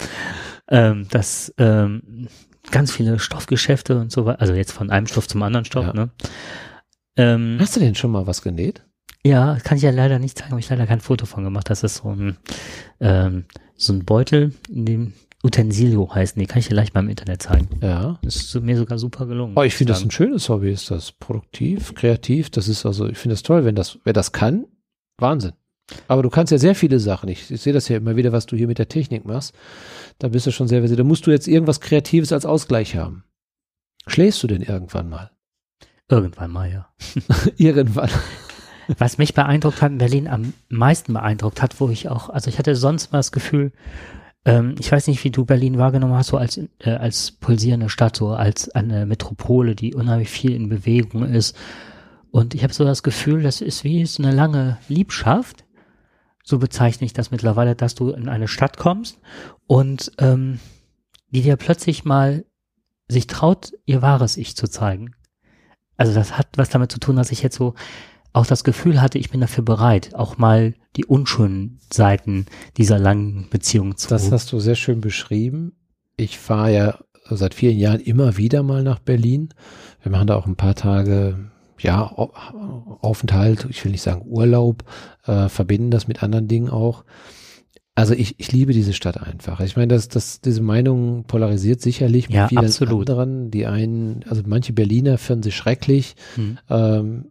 Ähm, das ähm, ganz viele Stoffgeschäfte und so weiter, also jetzt von einem Stoff zum anderen Stoff, Ja. ne? Ähm, Hast du denn schon mal was genäht? Ja, kann ich ja leider nicht zeigen, habe ich leider kein Foto von gemacht. Das ist so ein, ähm, so ein Beutel, in dem Utensilio heißen. Die kann ich dir gleich mal im Internet zeigen. Ja. Das ist mir sogar super gelungen. Oh, ich finde das ein schönes Hobby. Ist das produktiv, kreativ? Das ist also, ich finde das toll, wenn das, wer das kann, Wahnsinn. Aber du kannst ja sehr viele Sachen. Ich, ich sehe das ja immer wieder, was du hier mit der Technik machst. Da bist du schon sehr versiert. Da musst du jetzt irgendwas Kreatives als Ausgleich haben. Schläfst du denn irgendwann mal? Irgendwann mal, ja. (laughs) irgendwann. Was mich beeindruckt hat in Berlin am meisten beeindruckt hat, wo ich auch, also ich hatte sonst mal das Gefühl, ähm, ich weiß nicht, wie du Berlin wahrgenommen hast, so als, äh, als pulsierende Stadt, so als eine Metropole, die unheimlich viel in Bewegung ist. Und ich habe so das Gefühl, das ist wie so eine lange Liebschaft. So bezeichne ich das mittlerweile, dass du in eine Stadt kommst und ähm, die dir plötzlich mal sich traut, ihr wahres Ich zu zeigen. also das hat was damit zu tun, dass ich jetzt so auch das Gefühl hatte, ich bin dafür bereit, auch mal die unschönen Seiten dieser langen Beziehung zu. Das hast du sehr schön beschrieben. Ich fahre ja seit vielen Jahren immer wieder mal nach Berlin. Wir machen da auch ein paar Tage, ja, Aufenthalt, ich will nicht sagen Urlaub, äh, verbinden das mit anderen Dingen auch. Also ich, ich liebe diese Stadt einfach. Ich meine, dass das, diese Meinung polarisiert sicherlich mit Ja, vielen absolut. anderen. Die einen, also manche Berliner finden sie schrecklich. Hm. Ähm,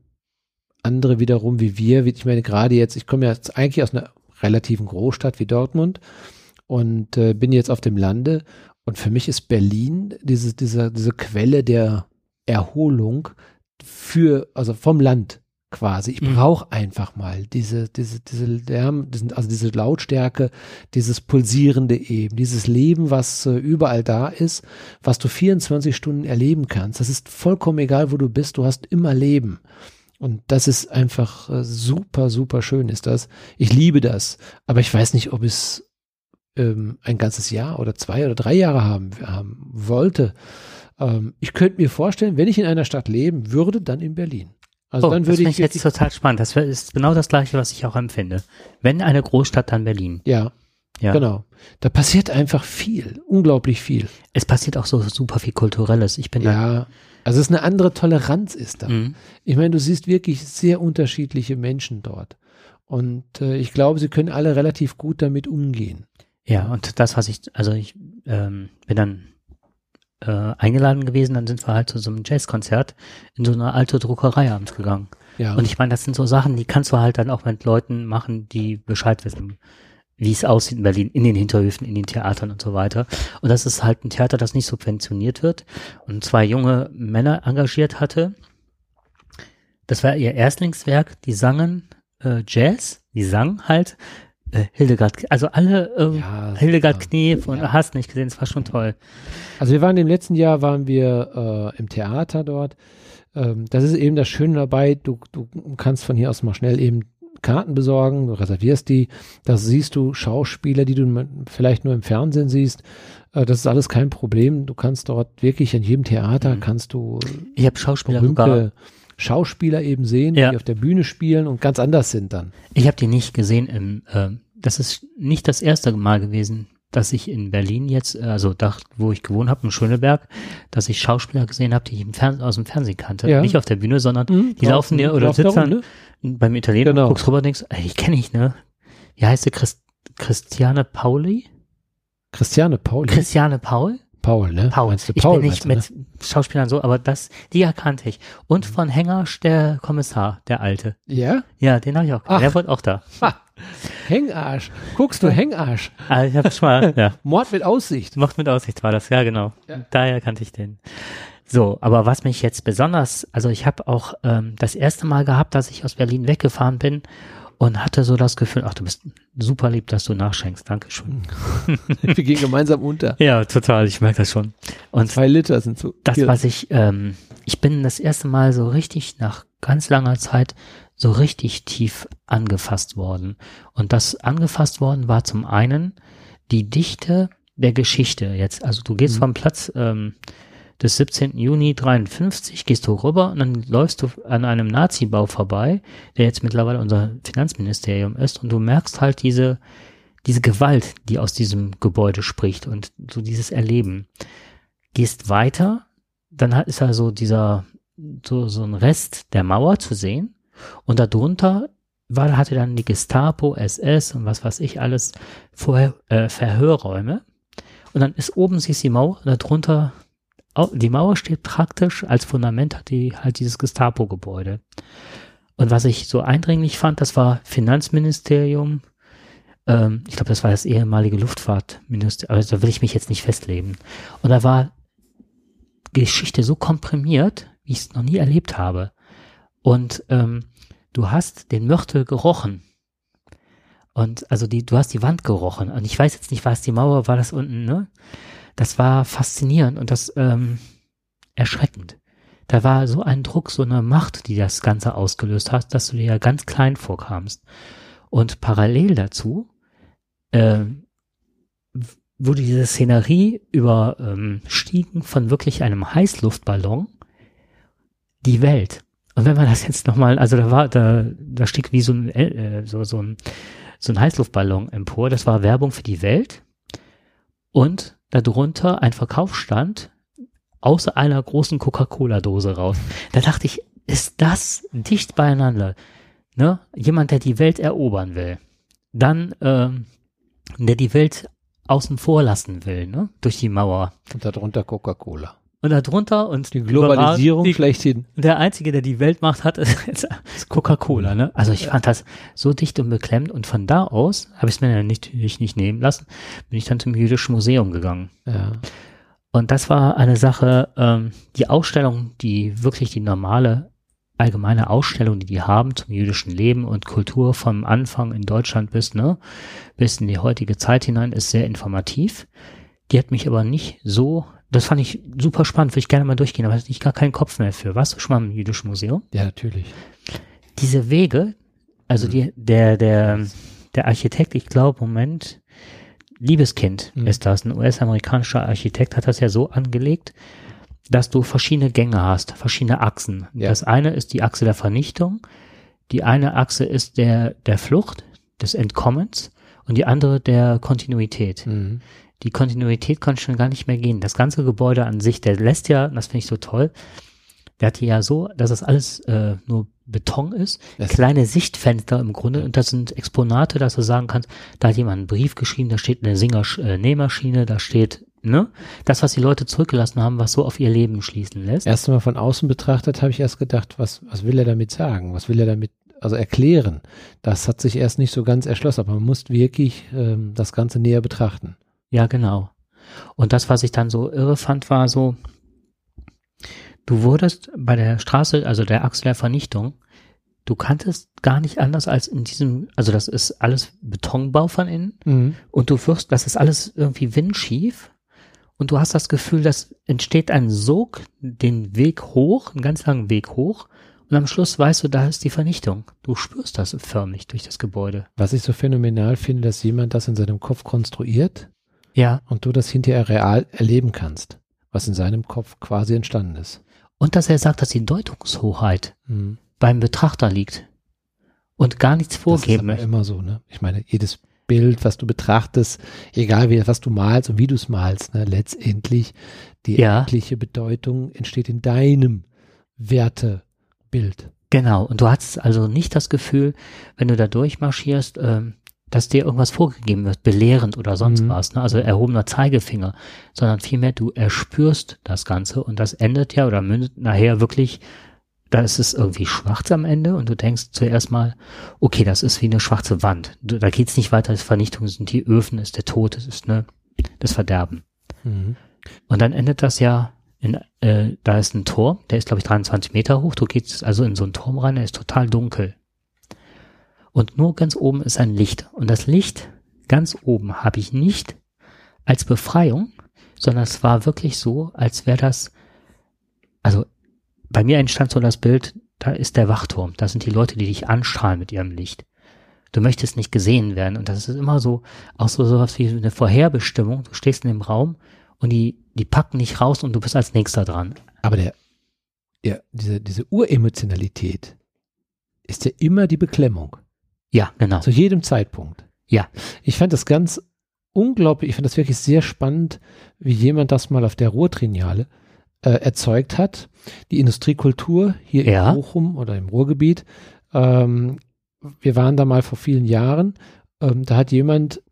andere wiederum wie wir, wie- ich meine gerade jetzt, ich komme ja jetzt eigentlich aus einer relativen Großstadt wie Dortmund und äh, bin jetzt auf dem Lande und für mich ist Berlin diese, diese, diese Quelle der Erholung für, also vom Land quasi. Ich Mhm. brauche einfach mal diese, diese, diese Lärm, also diese Lautstärke, dieses pulsierende eben, dieses Leben, was äh, überall da ist, was du 24 Stunden erleben kannst. Das ist vollkommen egal, wo du bist, du hast immer Leben. Und das ist einfach äh, super, super schön ist das. Ich liebe das. Aber ich weiß nicht, ob es ähm, ein ganzes Jahr oder zwei oder drei Jahre haben, haben wollte. Ähm, ich könnte mir vorstellen, wenn ich in einer Stadt leben würde, dann in Berlin. Also oh, dann das würde finde ich ich jetzt total spannend. Das ist genau das Gleiche, was ich auch empfinde. Wenn eine Großstadt, dann Berlin. ja, Ja. genau. Da passiert einfach viel, unglaublich viel. Es passiert auch so super viel Kulturelles. Ich bin da. Also es ist eine andere Toleranz ist da. Mhm. Ich meine, du siehst wirklich sehr unterschiedliche Menschen dort. Und äh, ich glaube, sie können alle relativ gut damit umgehen. Ja, und das, was ich, also ich ähm, bin dann äh, eingeladen gewesen, dann sind wir halt zu so einem Jazzkonzert in so eine alte Druckerei abends gegangen. Ja, Und ich meine, das sind so Sachen, die kannst du halt dann auch mit Leuten machen, die Bescheid wissen, wie es aussieht in Berlin, in den Hinterhöfen, in den Theatern und so weiter. Und das ist halt ein Theater, das nicht subventioniert wird und zwei junge Männer engagiert hatte. Das war ihr Erstlingswerk, die sangen äh, Jazz, die sangen halt äh, Hildegard, also alle ähm, Ja, Hildegard super. Knef und Ja. hast nicht gesehen, es war schon toll. Also wir waren im letzten Jahr waren wir äh, im Theater dort. Ähm, das ist eben das Schöne dabei. Du, du kannst von hier aus mal schnell eben Karten besorgen. Du reservierst die. Da siehst du Schauspieler, die du vielleicht nur im Fernsehen siehst. Äh, das ist alles kein Problem. Du kannst dort wirklich in jedem Theater Mhm. kannst du Ich habe Schauspieler sogar, berühmte Schauspieler eben sehen, Ja. die auf der Bühne spielen und ganz anders sind dann. ich habe die nicht gesehen im, ähm, das ist nicht das erste Mal gewesen, dass ich in Berlin jetzt, äh, also da, wo ich gewohnt habe, in Schöneberg, dass ich Schauspieler gesehen habe, die ich im Fern aus dem Fernsehen kannte. Ja. Nicht auf der Bühne, sondern die laufen dir oder sitzen ne? beim Italiener, Genau. guckst rüber und denkst, ey, die kenne ich, ne? Wie heißt sie? Christ Christiane Pauli? Christiane Paul. Christiane Paul? Paul, ne? Paul. Meinst du ich Paul, bin nicht du, mit Schauspielern so, aber das, die erkannte ich. Und von Hengersch, der Kommissar, der Alte. Ne? Ja? Ja, den habe ich auch. Ach. Der wurde auch da. Ha. Hängarsch. Guckst du, Hängarsch. Ah, ich habe schon mal, ja. (laughs) Mord mit Aussicht. Macht mit Aussicht war das, ja genau. Ja. Daher kannte ich den. So, aber was mich jetzt besonders, also ich habe auch ähm, das erste Mal gehabt, dass ich aus Berlin weggefahren bin und hatte so das Gefühl, ach, du bist super lieb, dass du nachschenkst. Dankeschön. (laughs) Wir gehen gemeinsam unter. Ja, total, ich merke das schon. Und Zwei Liter sind so. das, was ich, ähm, ich bin das erste Mal so richtig nach ganz langer Zeit so richtig tief angefasst worden. Und das angefasst worden war zum einen die Dichte der Geschichte jetzt. Also du gehst Mhm. vom Platz ähm, des 17. Juni 53, gehst du rüber und dann läufst du an einem Nazi-Bau vorbei, der jetzt mittlerweile unser Finanzministerium ist und du merkst halt diese, diese Gewalt, die aus diesem Gebäude spricht und so dieses Erleben. Gehst weiter, dann ist da so dieser, so, so ein Rest der Mauer zu sehen und darunter war, hatte dann die Gestapo, SS und was weiß ich alles, vorher, äh, Verhörräume. Und dann ist oben siehst du die Mauer, darunter, die Mauer steht praktisch als Fundament hat die halt dieses Gestapo-Gebäude. Und was ich so eindringlich fand, das war Finanzministerium, ähm, ich glaube, das war das ehemalige Luftfahrtministerium, also da will ich mich jetzt nicht festlegen. Und da war Geschichte so komprimiert, wie ich es noch nie erlebt habe. Und ähm, du hast den Mörtel gerochen. Und also die, du hast die Wand gerochen. Und ich weiß jetzt nicht, war es die Mauer, war das unten, ne? Das war faszinierend und das ähm, erschreckend. Da war so ein Druck, so eine Macht, die das Ganze ausgelöst hat, dass du dir ja ganz klein vorkamst. Und parallel dazu ähm, wurde diese Szenerie überstiegen von wirklich einem Heißluftballon die Welt. Und wenn man das jetzt nochmal, also da war, da, da stieg wie so ein, äh, so, so ein, so ein Heißluftballon empor. Das war Werbung für die Welt. Und darunter ein Verkaufsstand außer einer großen Coca-Cola-Dose raus. Da dachte ich, ist das dicht beieinander? Ne? Jemand, der die Welt erobern will. Dann, ähm, der die Welt außen vor lassen will, ne? Durch die Mauer. Und darunter Coca-Cola. Und darunter und Die Globalisierung die, schlechthin. der einzige, der die Welt macht hat, ist, ist Coca-Cola, ne? Also ich fand das so dicht und beklemmt und von da aus habe ich es mir dann nicht, nicht, nicht nehmen lassen, bin ich dann zum Jüdischen Museum gegangen. Ja. Und das war eine Sache, ähm, die Ausstellung, die wirklich die normale allgemeine Ausstellung, die die haben zum jüdischen Leben und Kultur vom Anfang in Deutschland bis, ne, bis in die heutige Zeit hinein, ist sehr informativ. Die hat mich aber nicht so, das fand ich super spannend, würde ich gerne mal durchgehen, aber hatte ich gar keinen Kopf mehr für. Warst du schon mal im jüdischen Museum? Ja, natürlich. Diese Wege, also die, der, der, der Architekt, ich glaube, Moment, Liebeskind Mhm. ist das, ein US-amerikanischer Architekt hat das ja so angelegt, dass du verschiedene Gänge hast, verschiedene Achsen. Ja. Das eine ist die Achse der Vernichtung, die eine Achse ist der, der Flucht, des Entkommens und die andere der Kontinuität. Mhm. Die Kontinuität kann schon gar nicht mehr gehen. Das ganze Gebäude an sich, der lässt ja, das finde ich so toll, der hat ja so, dass das alles äh, nur Beton ist, Das- kleine Sichtfenster im Grunde und das sind Exponate, dass du sagen kannst, da hat jemand einen Brief geschrieben, da steht eine Singer äh, Nähmaschine, da steht, ne, das, was die Leute zurückgelassen haben, was so auf ihr Leben schließen lässt. Erst mal von außen betrachtet, habe ich erst gedacht, was, was will er damit sagen? Was will er damit, also erklären? Das hat sich erst nicht so ganz erschlossen, aber man muss wirklich ähm, das Ganze näher betrachten. Ja, genau. Und das, was ich dann so irre fand, war so, du wurdest bei der Straße, also der Achse der Vernichtung, du kanntest gar nicht anders als in diesem, also das ist alles Betonbau von innen Mhm. und du wirst, das ist alles irgendwie windschief und du hast das Gefühl, dass entsteht ein Sog den Weg hoch, einen ganz langen Weg hoch und am Schluss weißt du, da ist die Vernichtung. Du spürst das förmlich durch das Gebäude. Was ich so phänomenal finde, dass jemand das in seinem Kopf konstruiert Ja, und du das hinterher real erleben kannst, was in seinem Kopf quasi entstanden ist. und dass er sagt, dass die Deutungshoheit Mhm. beim Betrachter liegt und gar nichts Das ist vorgeben möchte. immer so, ne? Ich meine, jedes Bild, was du betrachtest, egal wie, was du malst und wie du es malst, ne, letztendlich die Ja. eigentliche Bedeutung entsteht in deinem Wertebild. Genau. Und du hast also nicht das Gefühl, wenn du da durchmarschierst, ähm, dass dir irgendwas vorgegeben wird, belehrend oder sonst Mhm. was, ne? also erhobener Zeigefinger, sondern vielmehr du erspürst das Ganze und das endet ja oder mündet nachher wirklich, da ist es irgendwie schwarz am Ende und du denkst zuerst mal, okay, das ist wie eine schwarze Wand. Du, da geht's nicht weiter, das Vernichtung sind die Öfen, ist der Tod, es ist ne, das Verderben. Mhm. Und dann endet das ja in, äh, da ist ein Turm, der ist glaube ich 23 Meter hoch. Du gehst also in so einen Turm rein, der ist total dunkel. Und nur ganz oben ist ein Licht. Und das Licht ganz oben habe ich nicht als Befreiung, sondern es war wirklich so, als wäre das, also bei mir entstand so das Bild, da ist der Wachturm, da sind die Leute, die dich anstrahlen mit ihrem Licht. Du möchtest nicht gesehen werden. Und das ist immer so, auch so sowas wie eine Vorherbestimmung. Du stehst in dem Raum und die, die packen dich raus und du bist als nächster dran. Aber der, der, diese, diese Uremotionalität ist ja immer die Beklemmung. Ja, genau. Zu jedem Zeitpunkt. Ja. Ich fand das ganz unglaublich, ich fand das wirklich sehr spannend, wie jemand das mal auf der Ruhrtriennale äh, erzeugt hat. Die Industriekultur hier Ja. in Bochum oder im Ruhrgebiet. Ähm, wir waren da mal vor vielen Jahren. Ähm, da hat jemand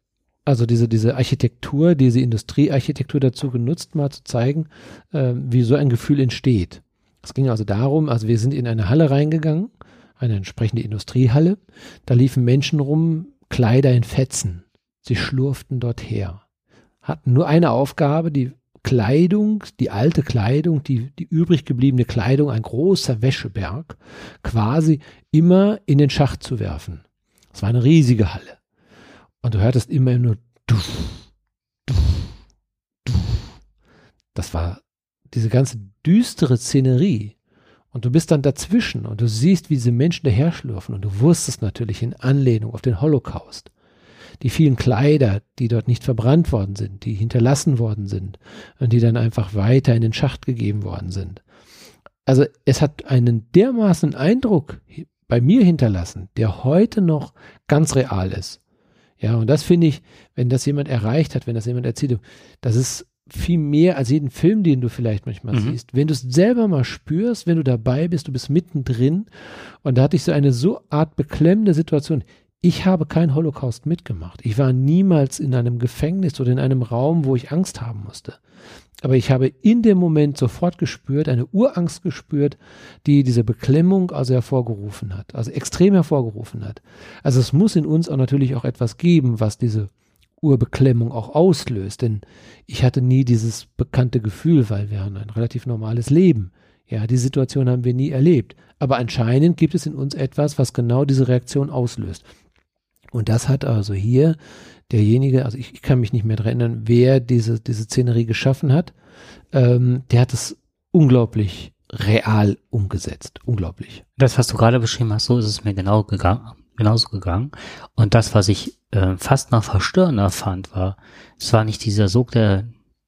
also diese, diese Architektur, diese Industriearchitektur dazu genutzt, mal zu zeigen, ähm, wie so ein Gefühl entsteht. Es ging also darum, also wir sind in eine Halle reingegangen, eine entsprechende Industriehalle. Da liefen Menschen rum, Kleider in Fetzen. Sie schlurften dort her. Hatten nur eine Aufgabe, die Kleidung, die alte Kleidung, die, die übrig gebliebene Kleidung, ein großer Wäscheberg, quasi immer in den Schacht zu werfen. Es war eine riesige Halle. Und du hörtest immer nur duff, duff, duff. Das war diese ganze düstere Szenerie. Und du bist dann dazwischen und du siehst, wie diese Menschen daher schlürfen. Und du wusstest natürlich in Anlehnung auf den Holocaust. Die vielen Kleider, die dort nicht verbrannt worden sind, die hinterlassen worden sind und die dann einfach weiter in den Schacht gegeben worden sind. also es hat einen dermaßen Eindruck bei mir hinterlassen, der heute noch ganz real ist. Ja, und das finde ich, wenn das jemand erreicht hat, wenn das jemand erzählt, das ist viel mehr als jeden Film, den du vielleicht manchmal mhm. siehst. Wenn du es selber mal spürst, wenn du dabei bist, du bist mittendrin und da hatte ich so eine so art beklemmende Situation. Ich habe keinen Holocaust mitgemacht. Ich war niemals in einem Gefängnis oder in einem Raum, wo ich Angst haben musste. Aber ich habe in dem Moment sofort gespürt, eine Urangst gespürt, die diese Beklemmung also hervorgerufen hat, also extrem hervorgerufen hat. Also es muss in uns auch natürlich auch etwas geben, was diese Urbeklemmung auch auslöst, denn ich hatte nie dieses bekannte Gefühl, weil wir haben ein relativ normales Leben. Ja, die Situation haben wir nie erlebt. Aber anscheinend gibt es in uns etwas, was genau diese Reaktion auslöst. Und das hat also hier derjenige, also ich, ich kann mich nicht mehr daran erinnern, wer diese, diese Szenerie geschaffen hat, ähm, der hat es unglaublich real umgesetzt. Unglaublich. Das, was du gerade beschrieben hast, so ist es mir genau gegangen, genauso gegangen. Und das, was ich äh, fast noch verstörender fand, war, es war nicht dieser Sog der,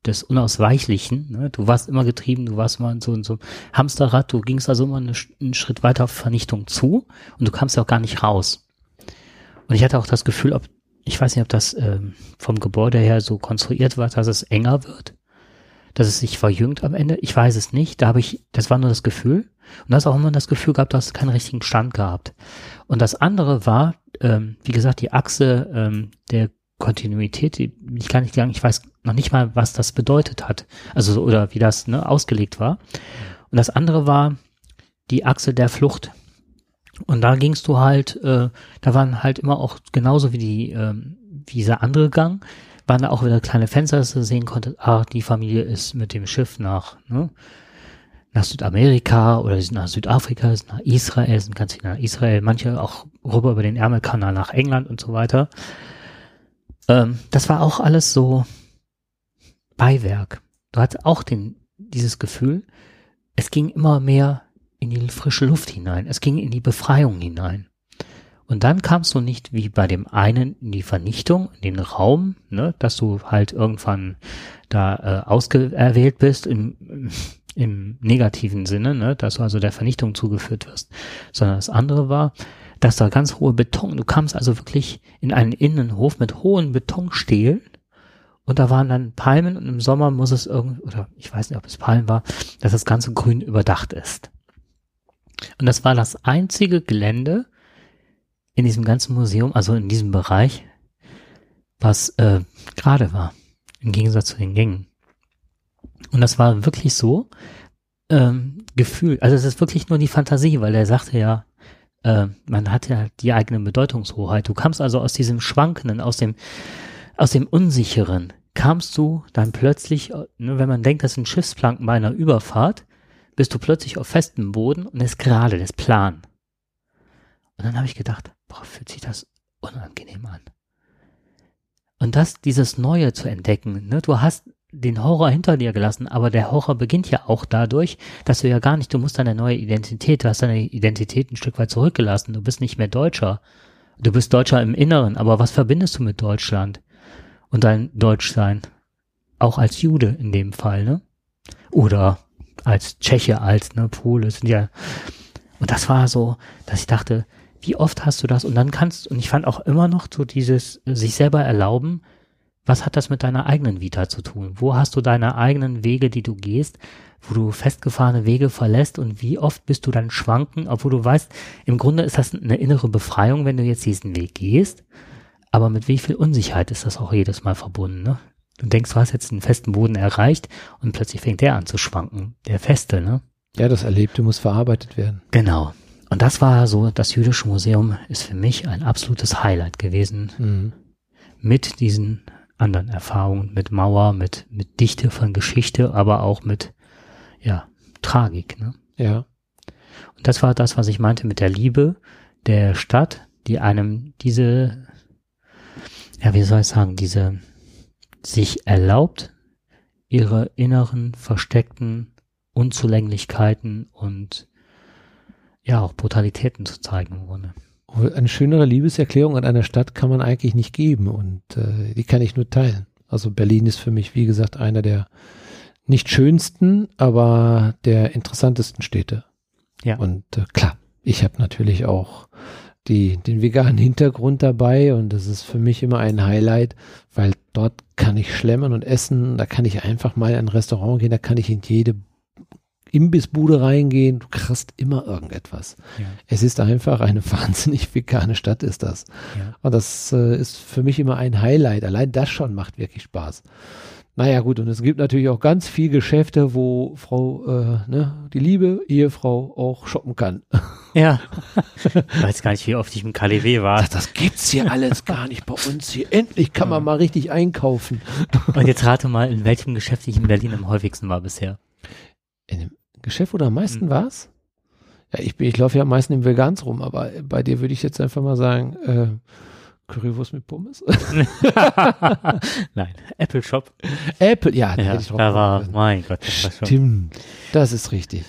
des Unausweichlichen. Ne? Du warst immer getrieben, du warst immer in so, in so Hamsterrad, du gingst also immer eine, einen Schritt weiter auf Vernichtung zu und du kamst ja auch gar nicht raus. Und ich hatte auch das Gefühl, ob, ich weiß nicht, ob das ähm, vom Gebäude her so konstruiert war, dass es enger wird, dass es sich verjüngt am Ende. Ich weiß es nicht. Da habe ich, das war nur das Gefühl. Und da hast auch immer das Gefühl gehabt, dass es keinen richtigen Stand gehabt. Und das andere war, ähm, wie gesagt, die Achse ähm, der Kontinuität, die ich kann nicht sagen, ich weiß noch nicht mal, was das bedeutet hat. Also, oder wie das ne, ausgelegt war. Und das andere war die Achse der Flucht. Und da gingst du halt, äh, da waren halt immer auch genauso wie die, äh, wie dieser andere Gang, waren da auch wieder kleine Fenster, dass du sehen konntest, ah, die Familie ist mit dem Schiff nach, ne, nach Südamerika oder sind nach Südafrika, sind nach Israel, sind ganz nach Israel, manche auch rüber über den Ärmelkanal nach England und so weiter. Ähm, das war auch alles so Beiwerk. Du hattest auch den, dieses Gefühl, es ging immer mehr in die frische Luft hinein. Es ging in die Befreiung hinein. Und dann kamst du nicht wie bei dem einen in die Vernichtung, in den Raum, ne, dass du halt irgendwann da äh, ausgewählt bist im, im negativen Sinne, ne, dass du also der Vernichtung zugeführt wirst, sondern das andere war, dass da ganz hohe Beton, du kamst also wirklich in einen Innenhof mit hohen Betonstelen und da waren dann Palmen und im Sommer muss es irgendwie, oder ich weiß nicht, ob es Palmen war, dass das ganze grün überdacht ist. Und das war das einzige Gelände in diesem ganzen Museum, also in diesem Bereich, was äh, gerade war, im Gegensatz zu den Gängen. Und das war wirklich so ähm, Gefühl, also es ist wirklich nur die Fantasie, weil er sagte ja, äh, man hat ja die eigene Bedeutungshoheit. Du kamst also aus diesem Schwankenden, aus dem, aus dem Unsicheren, kamst du dann plötzlich, ne, wenn man denkt, das sind Schiffsplanken bei einer Überfahrt, bist du plötzlich auf festem Boden und ist gerade, das Plan. Und dann habe ich gedacht, boah, fühlt sich das unangenehm an. Und das, dieses Neue zu entdecken, ne, du hast den Horror hinter dir gelassen, aber der Horror beginnt ja auch dadurch, dass du ja gar nicht, du musst deine neue Identität, du hast deine Identität ein Stück weit zurückgelassen, du bist nicht mehr Deutscher. Du bist Deutscher im Inneren, aber was verbindest du mit Deutschland und dein Deutschsein? Auch als Jude in dem Fall, ne? Oder als Tscheche, als ne, Pole sind ja. Und das war so, dass ich dachte, wie oft hast du das? Und dann kannst, und ich fand auch immer noch so dieses sich selber erlauben, was hat das mit deiner eigenen Vita zu tun? Wo hast du deine eigenen Wege, die du gehst, wo du festgefahrene Wege verlässt und wie oft bist du dann schwanken, obwohl du weißt, im Grunde ist das eine innere Befreiung, wenn du jetzt diesen Weg gehst. Aber mit wie viel Unsicherheit ist das auch jedes Mal verbunden, ne? Du denkst, du hast jetzt einen festen Boden erreicht und plötzlich fängt der an zu schwanken. Der feste, ne? Ja, das Erlebte muss verarbeitet werden. Genau. Und das war so, das Jüdische Museum ist für mich ein absolutes Highlight gewesen. Mhm. Mit diesen anderen Erfahrungen, mit Mauer, mit, mit Dichte von Geschichte, aber auch mit, ja, Tragik, ne? Ja. Und das war das, was ich meinte mit der Liebe der Stadt, die einem diese, ja, wie soll ich sagen, diese, sich erlaubt, ihre inneren versteckten Unzulänglichkeiten und ja auch Brutalitäten zu zeigen im Grunde. Eine schönere Liebeserklärung an einer Stadt kann man eigentlich nicht geben und äh, die kann ich nur teilen. Also Berlin ist für mich, wie gesagt, einer der nicht schönsten, aber der interessantesten Städte. Ja. Und äh, klar, ich habe natürlich auch die, den veganen Hintergrund dabei und das ist für mich immer ein Highlight, weil dort kann ich schlemmen und essen, da kann ich einfach mal in ein Restaurant gehen, da kann ich in jede Imbissbude reingehen, du kriegst immer irgendetwas. Ja. Es ist einfach eine (laughs) wahnsinnig vegane Stadt, ist das. Ja. Und das äh, ist für mich immer ein Highlight. Allein das schon macht wirklich Spaß. Naja, gut, und es gibt natürlich auch ganz viel Geschäfte, wo Frau, äh, ne, die liebe Ehefrau auch shoppen kann. Ja. (laughs) Ich weiß gar nicht, wie oft ich im KDW war. Das, das gibt's hier alles gar nicht bei uns hier. Endlich kann man mal richtig einkaufen. Und jetzt rate mal, in welchem Geschäft ich in Berlin am häufigsten war bisher. In dem Geschäft, du am meisten Hm. warst? Ja, ich, bin, ich laufe ja am meisten im Vegans rum, aber bei dir würde ich jetzt einfach mal sagen, äh, Currywurst mit Pommes. (laughs) Nein, Apple Shop. Apple, ja, da Ja, hätte ich drauf da war, mein Gott, das war schon. Stimmt, das ist richtig.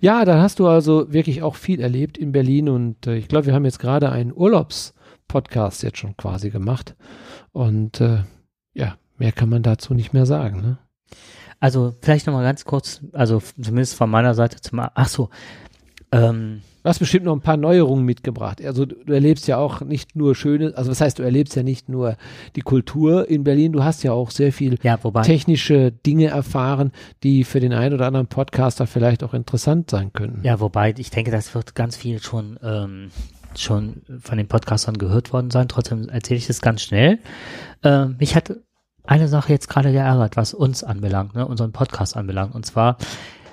Ja, da hast du also wirklich auch viel erlebt in Berlin und äh, ich glaube, wir haben jetzt gerade einen Urlaubspodcast jetzt schon quasi gemacht und äh, ja, mehr kann man dazu nicht mehr sagen. Ne? Also vielleicht nochmal ganz kurz, also zumindest von meiner Seite zum, ach so, ähm, Du hast bestimmt noch ein paar Neuerungen mitgebracht. Also du, du erlebst ja auch nicht nur schöne, also was heißt, du erlebst ja nicht nur die Kultur in Berlin, du hast ja auch sehr viel ja, technische Dinge erfahren, die für den einen oder anderen Podcaster vielleicht auch interessant sein könnten. ja, wobei, ich denke, das wird ganz viel schon, ähm, schon von den Podcastern gehört worden sein. Trotzdem erzähle ich das ganz schnell. Ähm, mich hat eine Sache jetzt gerade geärgert, was uns anbelangt, ne, unseren Podcast anbelangt. Und zwar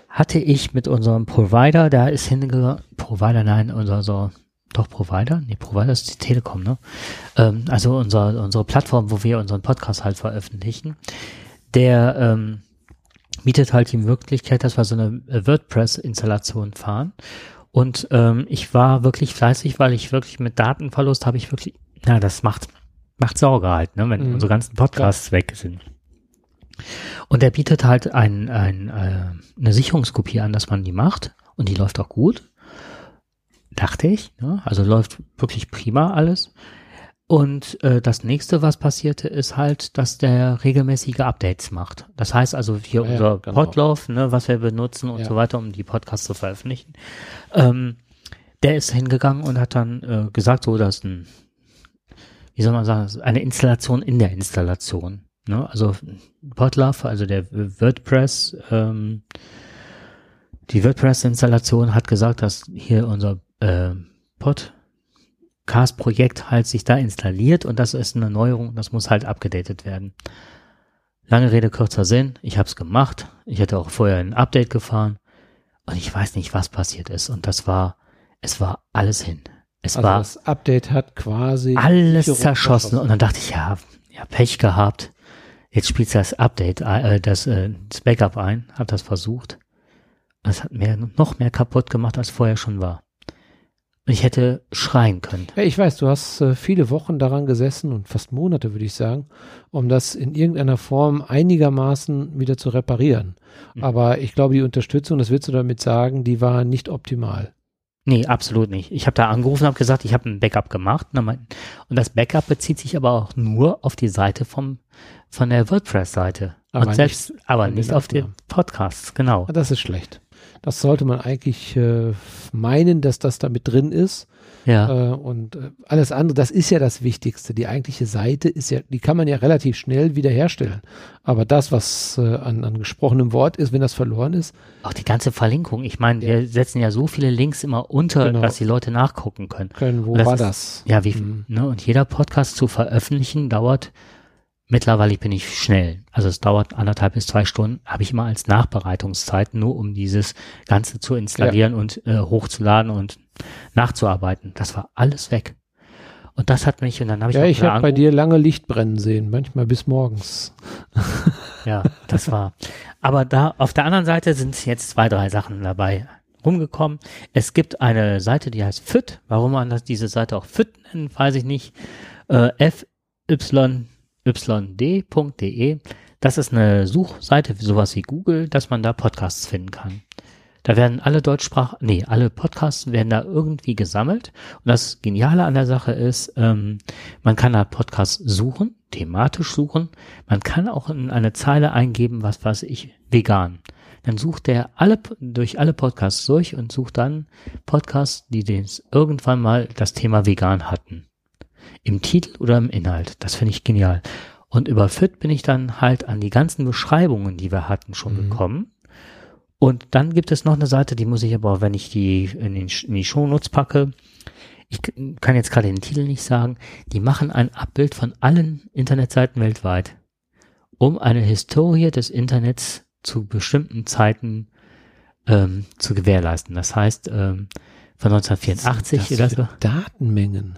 hatte ich mit unserem Provider, der ist hingegangen, Provider, nein, unser so, doch Provider? Nee, Provider ist die Telekom, ne? Ähm, also unser, unsere Plattform, wo wir unseren Podcast halt veröffentlichen, der ähm, bietet halt die Möglichkeit, dass wir so eine äh, WordPress-Installation fahren. Und ähm, ich war wirklich fleißig, weil ich wirklich mit Datenverlust habe ich wirklich, na, das macht, macht Sorge halt, ne, wenn Mhm. unsere ganzen Podcasts weg sind. Und er bietet halt ein, ein, äh, eine Sicherungskopie an, dass man die macht. Und die läuft auch gut. Dachte ich. Ne? Also läuft wirklich prima alles. Und äh, das nächste, was passierte, ist halt, dass der regelmäßige Updates macht. Das heißt also hier Ah ja, unser genau. Podlove, ne, was wir benutzen und Ja. so weiter, um die Podcasts zu veröffentlichen. Ähm, der ist hingegangen und hat dann äh, gesagt, so dass ein, wie soll man sagen, eine Installation in der Installation. Ne? Also Podlove, also der WordPress, ähm, die WordPress-Installation hat gesagt, dass hier unser äh, Podcast-Projekt halt sich da installiert und das ist eine Neuerung, das muss halt abgedatet werden. Lange Rede, kurzer Sinn, ich habe es gemacht. Ich hatte auch vorher ein Update gefahren und ich weiß nicht, was passiert ist. Und das war, es war alles hin. Es Also war das Update hat quasi alles zerschossen. Und dann dachte ich, ja, ja, Pech gehabt. Jetzt spielst du das Update, äh, das, äh, das Backup ein, hab das versucht. Es hat mir noch mehr kaputt gemacht, als vorher schon war. Und ich hätte schreien können. Ja, ich weiß, du hast äh, viele Wochen daran gesessen und fast Monate, würde ich sagen, um das in irgendeiner Form einigermaßen wieder zu reparieren. Mhm. Aber ich glaube, die Unterstützung, das willst du damit sagen, die war nicht optimal. Nee, absolut nicht. Ich habe da angerufen und habe gesagt, ich habe ein Backup gemacht. Und das Backup bezieht sich aber auch nur auf die Seite vom, von der WordPress-Seite. Aber Und selbst, aber von den nicht auf den. Podcasts, genau. Ja, Das ist schlecht. Das sollte man eigentlich äh, meinen, dass das da mit drin ist. Ja. Äh, und äh, alles andere, das ist ja das Wichtigste. Die eigentliche Seite ist ja, die kann man ja relativ schnell wiederherstellen. Aber das, was äh, an, an gesprochenem Wort ist, wenn das verloren ist, Auch die ganze Verlinkung. Ich meine, wir setzen ja so viele Links immer unter, Genau. dass die Leute nachgucken können. können, wo das war ist- das? Ja, wie, Mhm. ne, und jeder Podcast zu veröffentlichen dauert, mittlerweile bin ich schnell. Also es dauert anderthalb bis zwei Stunden, habe ich immer als Nachbereitungszeit, nur um dieses Ganze zu installieren und äh, hochzuladen und nachzuarbeiten. Das war alles weg. Und das hat mich, und dann habe ich Ja, ich habe bei dir lange Licht brennen sehen, manchmal bis morgens. (laughs) Ja, das war. Aber da auf der anderen Seite sind jetzt zwei, drei Sachen dabei rumgekommen. Es gibt eine Seite, die heißt FIT. Warum man das, diese Seite auch FIT nennt, weiß ich nicht. Äh, fyyd.de. Das ist eine Suchseite, sowas wie Google, dass man da Podcasts finden kann. Da werden alle Deutschsprach, nee, alle Podcasts werden da irgendwie gesammelt. Und das Geniale an der Sache ist, ähm, man kann da Podcasts suchen, thematisch suchen. Man kann auch in eine Zeile eingeben, was weiß ich, vegan. Dann sucht er alle, durch alle Podcasts durch und sucht dann Podcasts, die den irgendwann mal das Thema vegan hatten. Im Titel oder im Inhalt. Das finde ich genial. Und über Fit bin ich dann halt an die ganzen Beschreibungen, die wir hatten, schon Mhm. gekommen. Und dann gibt es noch eine Seite, die muss ich aber, wenn ich die in, den, in die Shownotes packe, ich kann jetzt gerade den Titel nicht sagen, die machen ein Abbild von allen Internetseiten weltweit, um eine Historie des Internets zu bestimmten Zeiten ähm, zu gewährleisten. Das heißt, ähm, von 1984 Das oder so. Datenmengen.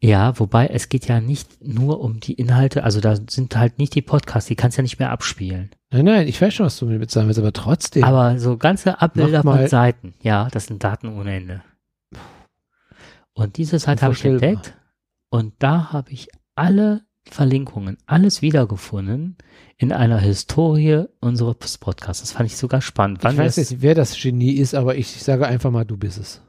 Ja, wobei es geht ja nicht nur um die Inhalte, also da sind halt nicht die Podcasts, die kannst du ja nicht mehr abspielen. Nein, nein, ich weiß schon, was du mir mit sagen willst, aber trotzdem. Aber so ganze Abbilder von Seiten, ja, das sind Daten ohne Ende. Und diese Seite habe ich entdeckt und da habe ich alle Verlinkungen, alles wiedergefunden in einer Historie unseres Podcasts. Das fand ich sogar spannend. Wann ich weiß nicht, wer das Genie ist, aber ich sage einfach mal, du bist es.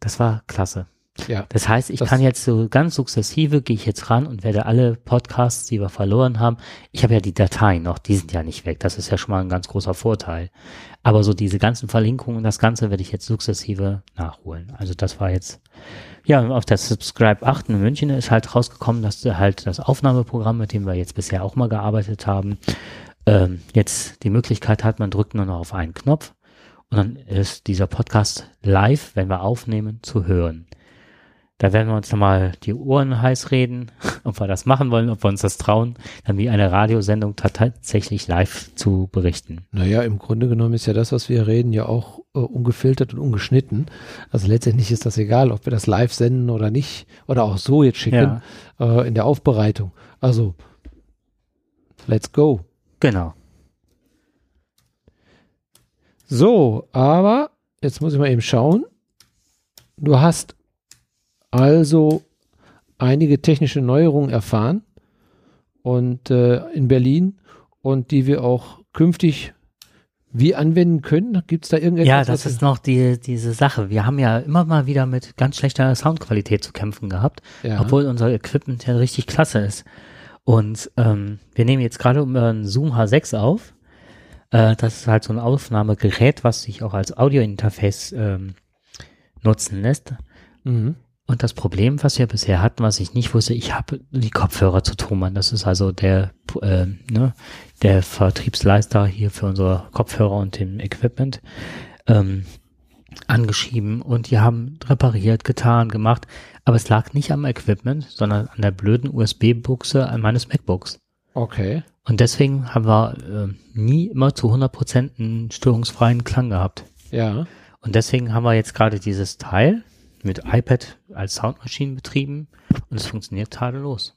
das war klasse. Ja. Das heißt, ich Das- kann jetzt so ganz sukzessive, gehe ich jetzt ran und werde alle Podcasts, die wir verloren haben, ich habe ja die Dateien noch, die sind ja nicht weg, das ist ja schon mal ein ganz großer Vorteil. Aber so diese ganzen Verlinkungen, das Ganze werde ich jetzt sukzessive nachholen. Also das war jetzt, ja, auf der Subscribe 8 in München ist halt rausgekommen, dass halt das Aufnahmeprogramm, mit dem wir jetzt bisher auch mal gearbeitet haben, ähm, jetzt die Möglichkeit hat, man drückt nur noch auf einen Knopf und dann ist dieser Podcast live, wenn wir aufnehmen, zu hören. Da werden wir uns nochmal die Ohren heiß reden, (laughs) ob wir das machen wollen, ob wir uns das trauen, dann wie eine Radiosendung ta- tatsächlich live zu berichten. Naja, im Grunde genommen ist ja das, was wir reden, ja auch äh, ungefiltert und ungeschnitten. Also letztendlich ist das egal, ob wir das live senden oder nicht. Oder auch so jetzt schicken äh, in der Aufbereitung. Also, let's go. Genau. So, aber jetzt muss ich mal eben schauen. Du hast also einige technische Neuerungen erfahren und äh, in Berlin und die wir auch künftig wie anwenden können. Gibt es da irgendetwas? Ja, das ist noch die, diese Sache. Wir haben ja immer mal wieder mit ganz schlechter Soundqualität zu kämpfen gehabt, ja. obwohl unser Equipment ja richtig klasse ist. Und ähm, wir nehmen jetzt gerade über einen Zoom H6 auf. Äh, das ist halt so ein Aufnahmegerät, was sich auch als Audio-Interface ähm, nutzen lässt. Mhm. Und das Problem, was wir bisher hatten, was ich nicht wusste, ich habe die Kopfhörer zu Thomann. Das ist also der, äh, ne, der Vertriebsleister hier für unsere Kopfhörer und dem Equipment ähm, angeschrieben und die haben repariert, getan, gemacht. Aber es lag nicht am Equipment, sondern an der blöden USB-Buchse meines MacBooks. Okay. Und deswegen haben wir äh, nie immer zu 100% einen störungsfreien Klang gehabt. Ja. Und deswegen haben wir jetzt gerade dieses Teil mit iPad als Soundmaschine betrieben und es funktioniert tadellos.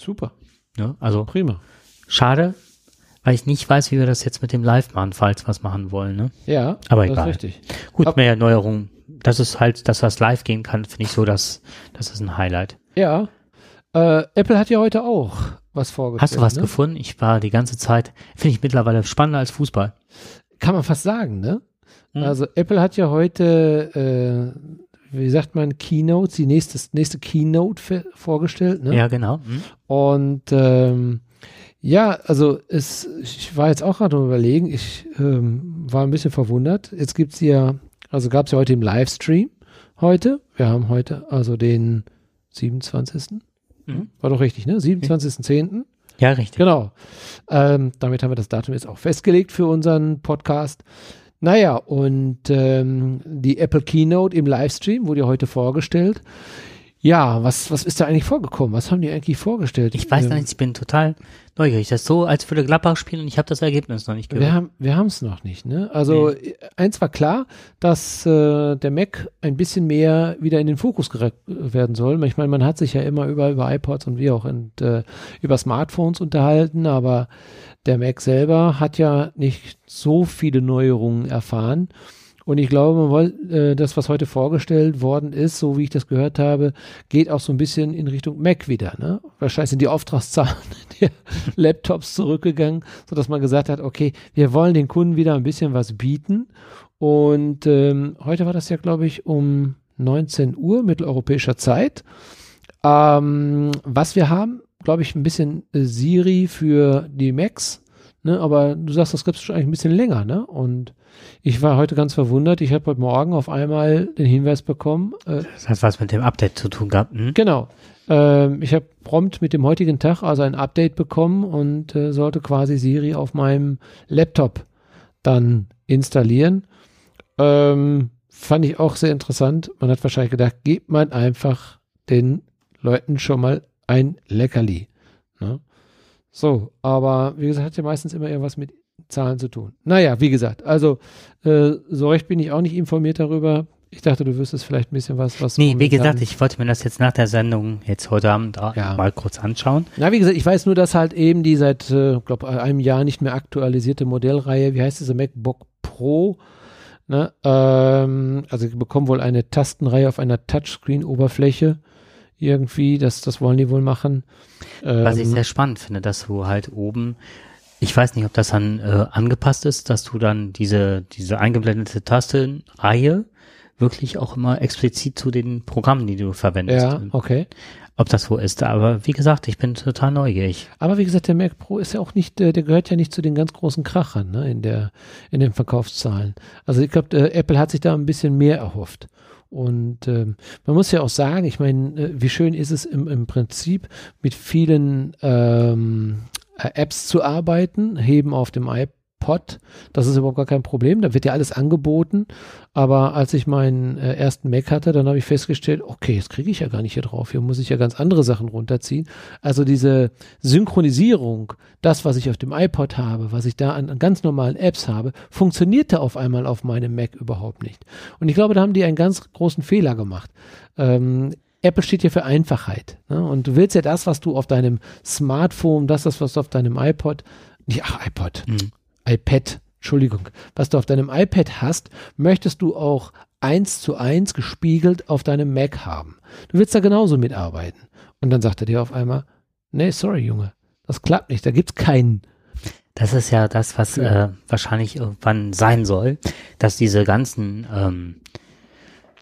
Super. Ne? Also Prima. schade, weil ich nicht weiß, wie wir das jetzt mit dem Live machen, falls wir es machen wollen. Ne? Ja, Aber das egal. ist richtig. Gut, Ab- mehr Neuerungen. Das ist halt, dass das live gehen kann, finde ich so, dass das ist ein Highlight. Ja. Äh, Apple hat ja heute auch was vorgestellt. Hast du was ne? gefunden? Ich war die ganze Zeit, finde ich mittlerweile spannender als Fußball. Kann man fast sagen, ne? Hm. Also Apple hat ja heute, äh, wie sagt man, Keynote, die nächste, nächste Keynote vorgestellt, ne? Ja, genau. Hm. Und ähm, ja, also es, ich war jetzt auch gerade am überlegen, ich ähm, war ein bisschen verwundert. Jetzt gibt's ja, also gab's ja heute im Livestream heute. Wir haben heute also den 27. Mhm. War doch richtig, ne? 27.10. Ja, richtig. Genau. Ähm, damit haben wir das Datum jetzt auch festgelegt für unseren Podcast. Naja, und ähm, die Apple Keynote im Livestream wurde ja heute vorgestellt. Ja, was, was ist da eigentlich vorgekommen? Was haben die eigentlich vorgestellt? Ich weiß Ähm, nicht, ich bin total neugierig. Das ist so, als würde Gladbach spielen und ich habe das Ergebnis noch nicht gehört. Wir haben wir haben es noch nicht. Ne? Also äh, eins war klar, dass äh, der Mac ein bisschen mehr wieder in den Fokus gerückt werden soll. Ich meine, man hat sich ja immer über über iPods und wie auch und äh, über Smartphones unterhalten, aber der Mac selber hat ja nicht so viele Neuerungen erfahren. Und ich glaube, äh, das, was heute vorgestellt worden ist, so wie ich das gehört habe, geht auch so ein bisschen in Richtung Mac wieder. Ne? Wahrscheinlich sind die Auftragszahlen (laughs) der Laptops zurückgegangen, so dass man gesagt hat, okay, wir wollen den Kunden wieder ein bisschen was bieten. Und ähm, heute war das ja, glaube ich, um 19 Uhr mitteleuropäischer Zeit. Ähm, was wir haben, glaube ich, ein bisschen äh, Siri für die Macs, ne? aber du sagst, das gibt es schon eigentlich ein bisschen länger, ne? Und ich war heute ganz verwundert. Ich habe heute Morgen auf einmal den Hinweis bekommen. Äh, das hat was mit dem Update zu tun gehabt. Hm? Genau. Ähm, ich habe prompt mit dem heutigen Tag also ein Update bekommen und äh, sollte quasi Siri auf meinem Laptop dann installieren. Ähm, fand ich auch sehr interessant. Man hat wahrscheinlich gedacht, gibt man einfach den Leuten schon mal ein Leckerli. Ne? So, aber wie gesagt, hat ja meistens immer irgendwas mit Zahlen zu tun. Naja, wie gesagt, also äh, so recht bin ich auch nicht informiert darüber. Ich dachte, du wüsstest vielleicht ein bisschen was, was. Nee, wie gesagt, ich wollte mir das jetzt nach der Sendung jetzt heute Abend ja. mal kurz anschauen. Na, wie gesagt, ich weiß nur, dass halt eben die seit, äh, glaube einem Jahr nicht mehr aktualisierte Modellreihe, wie heißt diese MacBook Pro, ne, ähm, also bekommen wohl eine Tastenreihe auf einer Touchscreen-Oberfläche irgendwie, das, das wollen die wohl machen. Ähm, was ich ähm, sehr spannend finde, dass du halt oben ich weiß nicht, ob das dann äh, angepasst ist, dass du dann diese, diese eingeblendete Tastenreihe wirklich auch immer explizit zu den Programmen, die du verwendest. Ja, okay. Ob das so ist. Aber wie gesagt, ich bin total neugierig. Aber wie gesagt, der Mac Pro ist ja auch nicht, äh, der gehört ja nicht zu den ganz großen Krachern ne, in, der, in den Verkaufszahlen. Also ich glaube, äh, Apple hat sich da ein bisschen mehr erhofft. Und ähm, man muss ja auch sagen, ich meine, äh, wie schön ist es im, im Prinzip mit vielen ähm, äh, Apps zu arbeiten, heben auf dem iPod. Das ist überhaupt gar kein Problem. Da wird ja alles angeboten. Aber als ich meinen äh, ersten Mac hatte, dann habe ich festgestellt, okay, das kriege ich ja gar nicht hier drauf. Hier muss ich ja ganz andere Sachen runterziehen. Also diese Synchronisierung, das, was ich auf dem iPod habe, was ich da an, an ganz normalen Apps habe, funktionierte auf einmal auf meinem Mac überhaupt nicht. Und ich glaube, da haben die einen ganz großen Fehler gemacht. Ähm, Apple steht ja für Einfachheit. Ne? Und du willst ja das, was du auf deinem Smartphone, das, was du auf deinem iPod, nicht, ach, iPod, mhm. iPad, Entschuldigung, was du auf deinem iPad hast, möchtest du auch eins zu eins gespiegelt auf deinem Mac haben. Du willst da genauso mitarbeiten. Und dann sagt er dir auf einmal, nee, sorry, Junge, das klappt nicht, da gibt's keinen. Das ist ja das, was äh, wahrscheinlich irgendwann sein soll, dass diese ganzen ähm,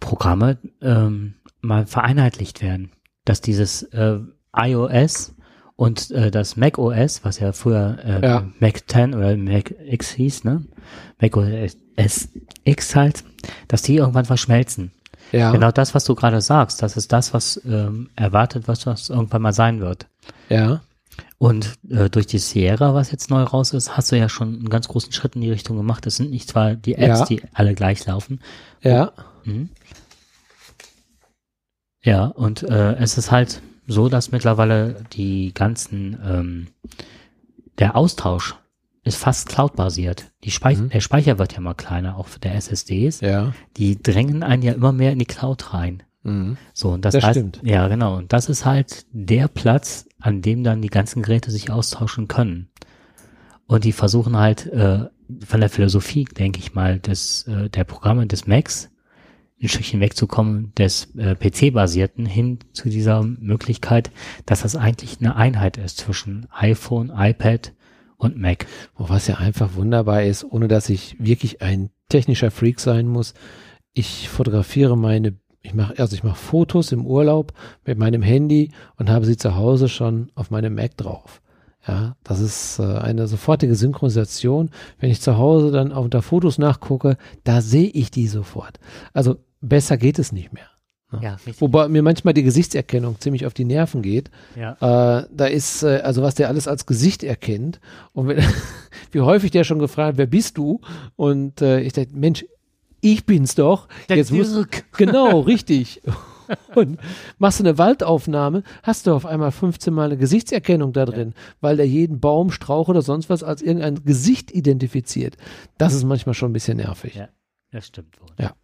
Programme ähm, mal vereinheitlicht werden. Dass dieses äh, iOS und äh, das Mac OS, was ja früher äh, ja. Mac 10 oder Mac X hieß, ne? Mac OS X halt, dass die irgendwann verschmelzen. Ja. Genau das, was du gerade sagst, das ist das, was ähm, erwartet, was das irgendwann mal sein wird. Ja. Und äh, durch die Sierra, was jetzt neu raus ist, hast du ja schon einen ganz großen Schritt in die Richtung gemacht. Es sind nicht zwar die Apps, ja. die alle gleich laufen. Ja. Und, ja, und äh, es ist halt so, dass mittlerweile die ganzen, ähm, der Austausch ist fast cloud-basiert. Die Speich mhm. Der Speicher wird ja mal kleiner, auch für der SSDs. Ja. Die drängen einen ja immer mehr in die Cloud rein. Mhm. So, und das, das heißt, stimmt. ja, genau. Und das ist halt der Platz, an dem dann die ganzen Geräte sich austauschen können. Und die versuchen halt äh, von der Philosophie, denke ich mal, des, äh, der Programme des Macs ein Stückchen wegzukommen des äh, PC-basierten hin zu dieser Möglichkeit, dass das eigentlich eine Einheit ist zwischen iPhone, iPad und Mac. Was ja einfach wunderbar ist, ohne dass ich wirklich ein technischer Freak sein muss. Ich fotografiere meine, ich mache, also ich mache Fotos im Urlaub mit meinem Handy und habe sie zu Hause schon auf meinem Mac drauf. Ja, das ist äh, eine sofortige Synchronisation. Wenn ich zu Hause dann auf unter Fotos nachgucke, da sehe ich die sofort. Also besser geht es nicht mehr. Ne? Ja, Wobei mir manchmal die Gesichtserkennung ziemlich auf die Nerven geht. Ja. Äh, da ist, äh, also was der alles als Gesicht erkennt und wenn, (laughs) wie häufig der schon gefragt, wer bist du? Und äh, ich dachte, Mensch, ich bin's doch. Der Jetzt muss, (laughs) genau, richtig. (laughs) Und machst du eine Waldaufnahme, hast du auf einmal 15 Mal eine Gesichtserkennung da drin, ja. weil der jeden Baum, Strauch oder sonst was als irgendein Gesicht identifiziert. Das ist manchmal schon ein bisschen nervig. Ja, das stimmt wohl. Ja.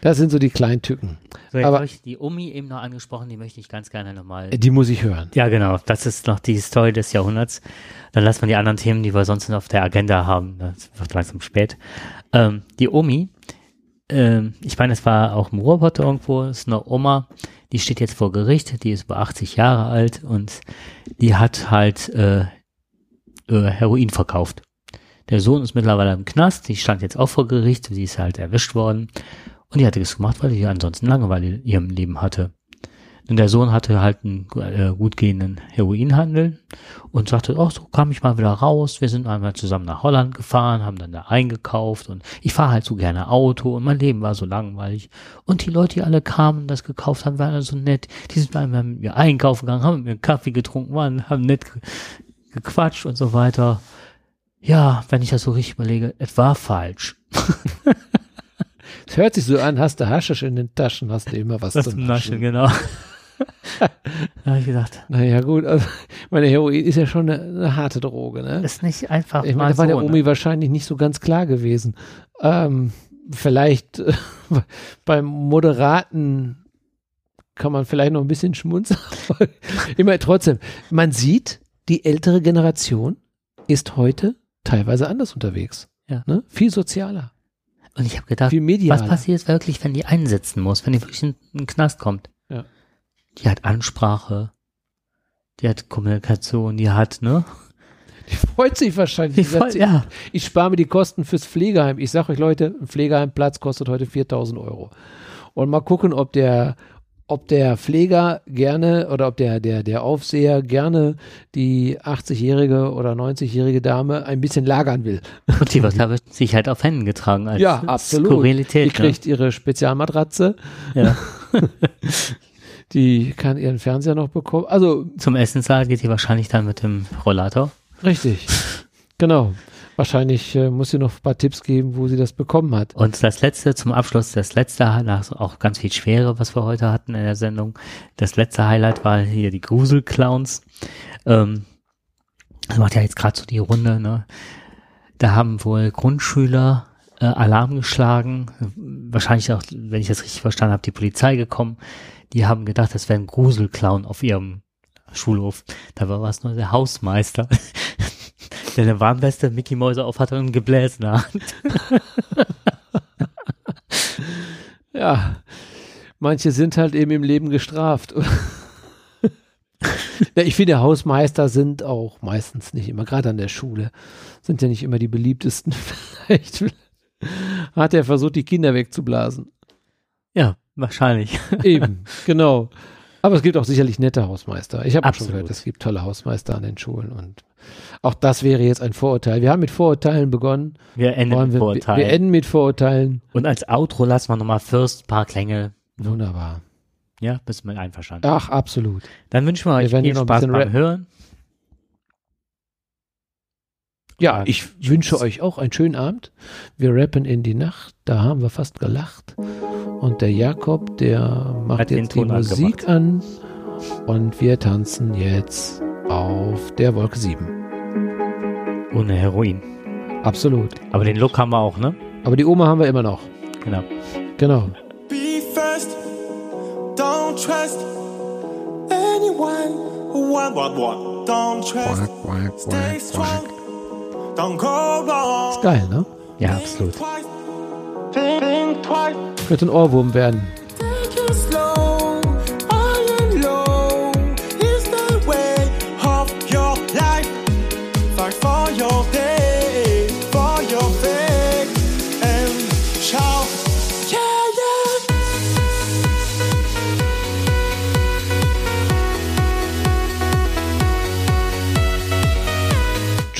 Das sind so die kleinen Tücken. So, jetzt habe ich die Omi eben noch angesprochen, die möchte ich ganz gerne nochmal. Die muss ich hören. Ja, genau. Das ist noch die Story des Jahrhunderts. Dann lassen wir die anderen Themen, die wir sonst noch auf der Agenda haben. Das wird langsam spät. Ähm, die Omi, ähm, ich meine, es war auch im Ruhrpott irgendwo, ist eine Oma, die steht jetzt vor Gericht, die ist über 80 Jahre alt und die hat halt äh, äh, Heroin verkauft. Der Sohn ist mittlerweile im Knast, die stand jetzt auch vor Gericht, sie ist halt erwischt worden und die hatte das gemacht, weil sie ansonsten Langeweile in ihrem Leben hatte. Und der Sohn hatte halt einen äh, gut gehenden Heroinhandel und sagte, oh, so kam ich mal wieder raus. Wir sind einmal zusammen nach Holland gefahren, haben dann da eingekauft und ich fahre halt so gerne Auto und mein Leben war so langweilig. Und die Leute, die alle kamen das gekauft haben, waren alle so nett. Die sind einmal mit mir einkaufen gegangen, haben mit mir einen Kaffee getrunken, waren, haben nett gequatscht und so weiter. Ja, wenn ich das so richtig überlege, es war falsch. (laughs) Es hört sich so an, hast du Haschisch in den Taschen, hast du immer was Das zum zum Naschen, Naschen. genau. (laughs) da habe ich gedacht, Naja, gut, also meine Heroin ist ja schon eine, eine harte Droge, ne? ist nicht einfach Ich meine, da war so. der ne? Omi wahrscheinlich nicht so ganz klar gewesen. Ähm, vielleicht äh, (laughs) beim moderaten kann man vielleicht noch ein bisschen schmunzeln. (laughs) Immer trotzdem, man sieht, die ältere Generation ist heute teilweise anders unterwegs. Ja. Ne? Viel sozialer, Und ich habe gedacht, was passiert wirklich, wenn die einsetzen muss, wenn die wirklich in den Knast kommt? Ja. Die hat Ansprache, die hat Kommunikation, die hat, ne? Die freut sich wahrscheinlich. Die voll, ja. Ich spare mir die Kosten fürs Pflegeheim. Ich sage euch Leute, ein Pflegeheimplatz kostet heute 4000 Euro. Und mal gucken, ob der, ob der Pfleger gerne oder ob der, der, der Aufseher gerne die 80-jährige oder 90-jährige Dame ein bisschen lagern will. Und die wird mit Sicherheit auf Händen getragen als Ja, absolut. Skurrilität. Die kriegt ihre Spezialmatratze, ne? ja. (laughs) die kann ihren Fernseher noch bekommen. Also, Zum Essenssaal geht die wahrscheinlich dann mit dem Rollator. richtig. Genau. Wahrscheinlich äh, muss sie noch ein paar Tipps geben, wo sie das bekommen hat. Und das letzte, zum Abschluss, das letzte Highlight, auch ganz viel Schwere, was wir heute hatten in der Sendung. Das letzte Highlight war hier die Gruselclowns. Ähm, das macht ja jetzt gerade so die Runde, ne? Da haben wohl Grundschüler äh, Alarm geschlagen. Wahrscheinlich auch, wenn ich das richtig verstanden habe, die Polizei gekommen. Die haben gedacht, das wäre ein Gruselclown auf ihrem Schulhof. Da war was nur der Hausmeister, der eine Warnweste, Mickey Mäuse auf hatte und ein Gebläs in der (laughs) Hand. Ja, manche sind halt eben im Leben gestraft. (laughs) ja, ich finde, Hausmeister sind auch meistens nicht immer, gerade an der Schule, sind ja nicht immer die beliebtesten. (laughs) Vielleicht hat er versucht, die Kinder wegzublasen. Ja, wahrscheinlich. Eben, genau. Aber es gibt auch sicherlich nette Hausmeister. Ich habe auch schon gehört, es gibt tolle Hausmeister an den Schulen und auch das wäre jetzt ein Vorurteil. Wir haben mit Vorurteilen begonnen. Wir enden Wollen mit wir, Vorurteilen. wir enden mit Vorurteilen. Und als Outro lassen wir nochmal First ein paar Klänge. Wunderbar. Ja, bist du mit einverstanden. Ach, absolut. Dann wünschen wir euch werden viel hier noch ein Spaß bisschen beim. Hören. Ja, ich tschüss. wünsche euch auch einen schönen Abend. Wir rappen in die Nacht. Da haben wir fast gelacht. Und der Jakob, der macht Hat jetzt die Musik an. Und wir tanzen jetzt auf der Wolke 7. Ohne Heroin. Absolut. Aber den Look haben wir auch, ne? Aber die Oma haben wir immer noch. Genau. Genau. Be first. Don't trust anyone. What, what, what? Don't trust. Stay strong. Don't go wrong. Ist geil, ne? Ja, absolut. Think twice. Think, think twice. Wird ein Ohrwurm werden.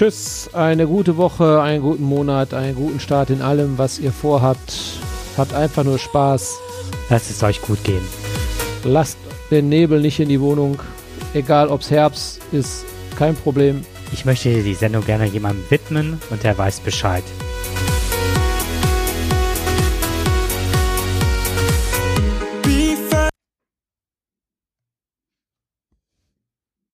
Tschüss, eine gute Woche, einen guten Monat, einen guten Start in allem, was ihr vorhabt. Habt einfach nur Spaß. Lasst es euch gut gehen. Lasst den Nebel nicht in die Wohnung. Egal, ob's Herbst ist, kein Problem. Ich möchte die Sendung gerne jemandem widmen und der weiß Bescheid.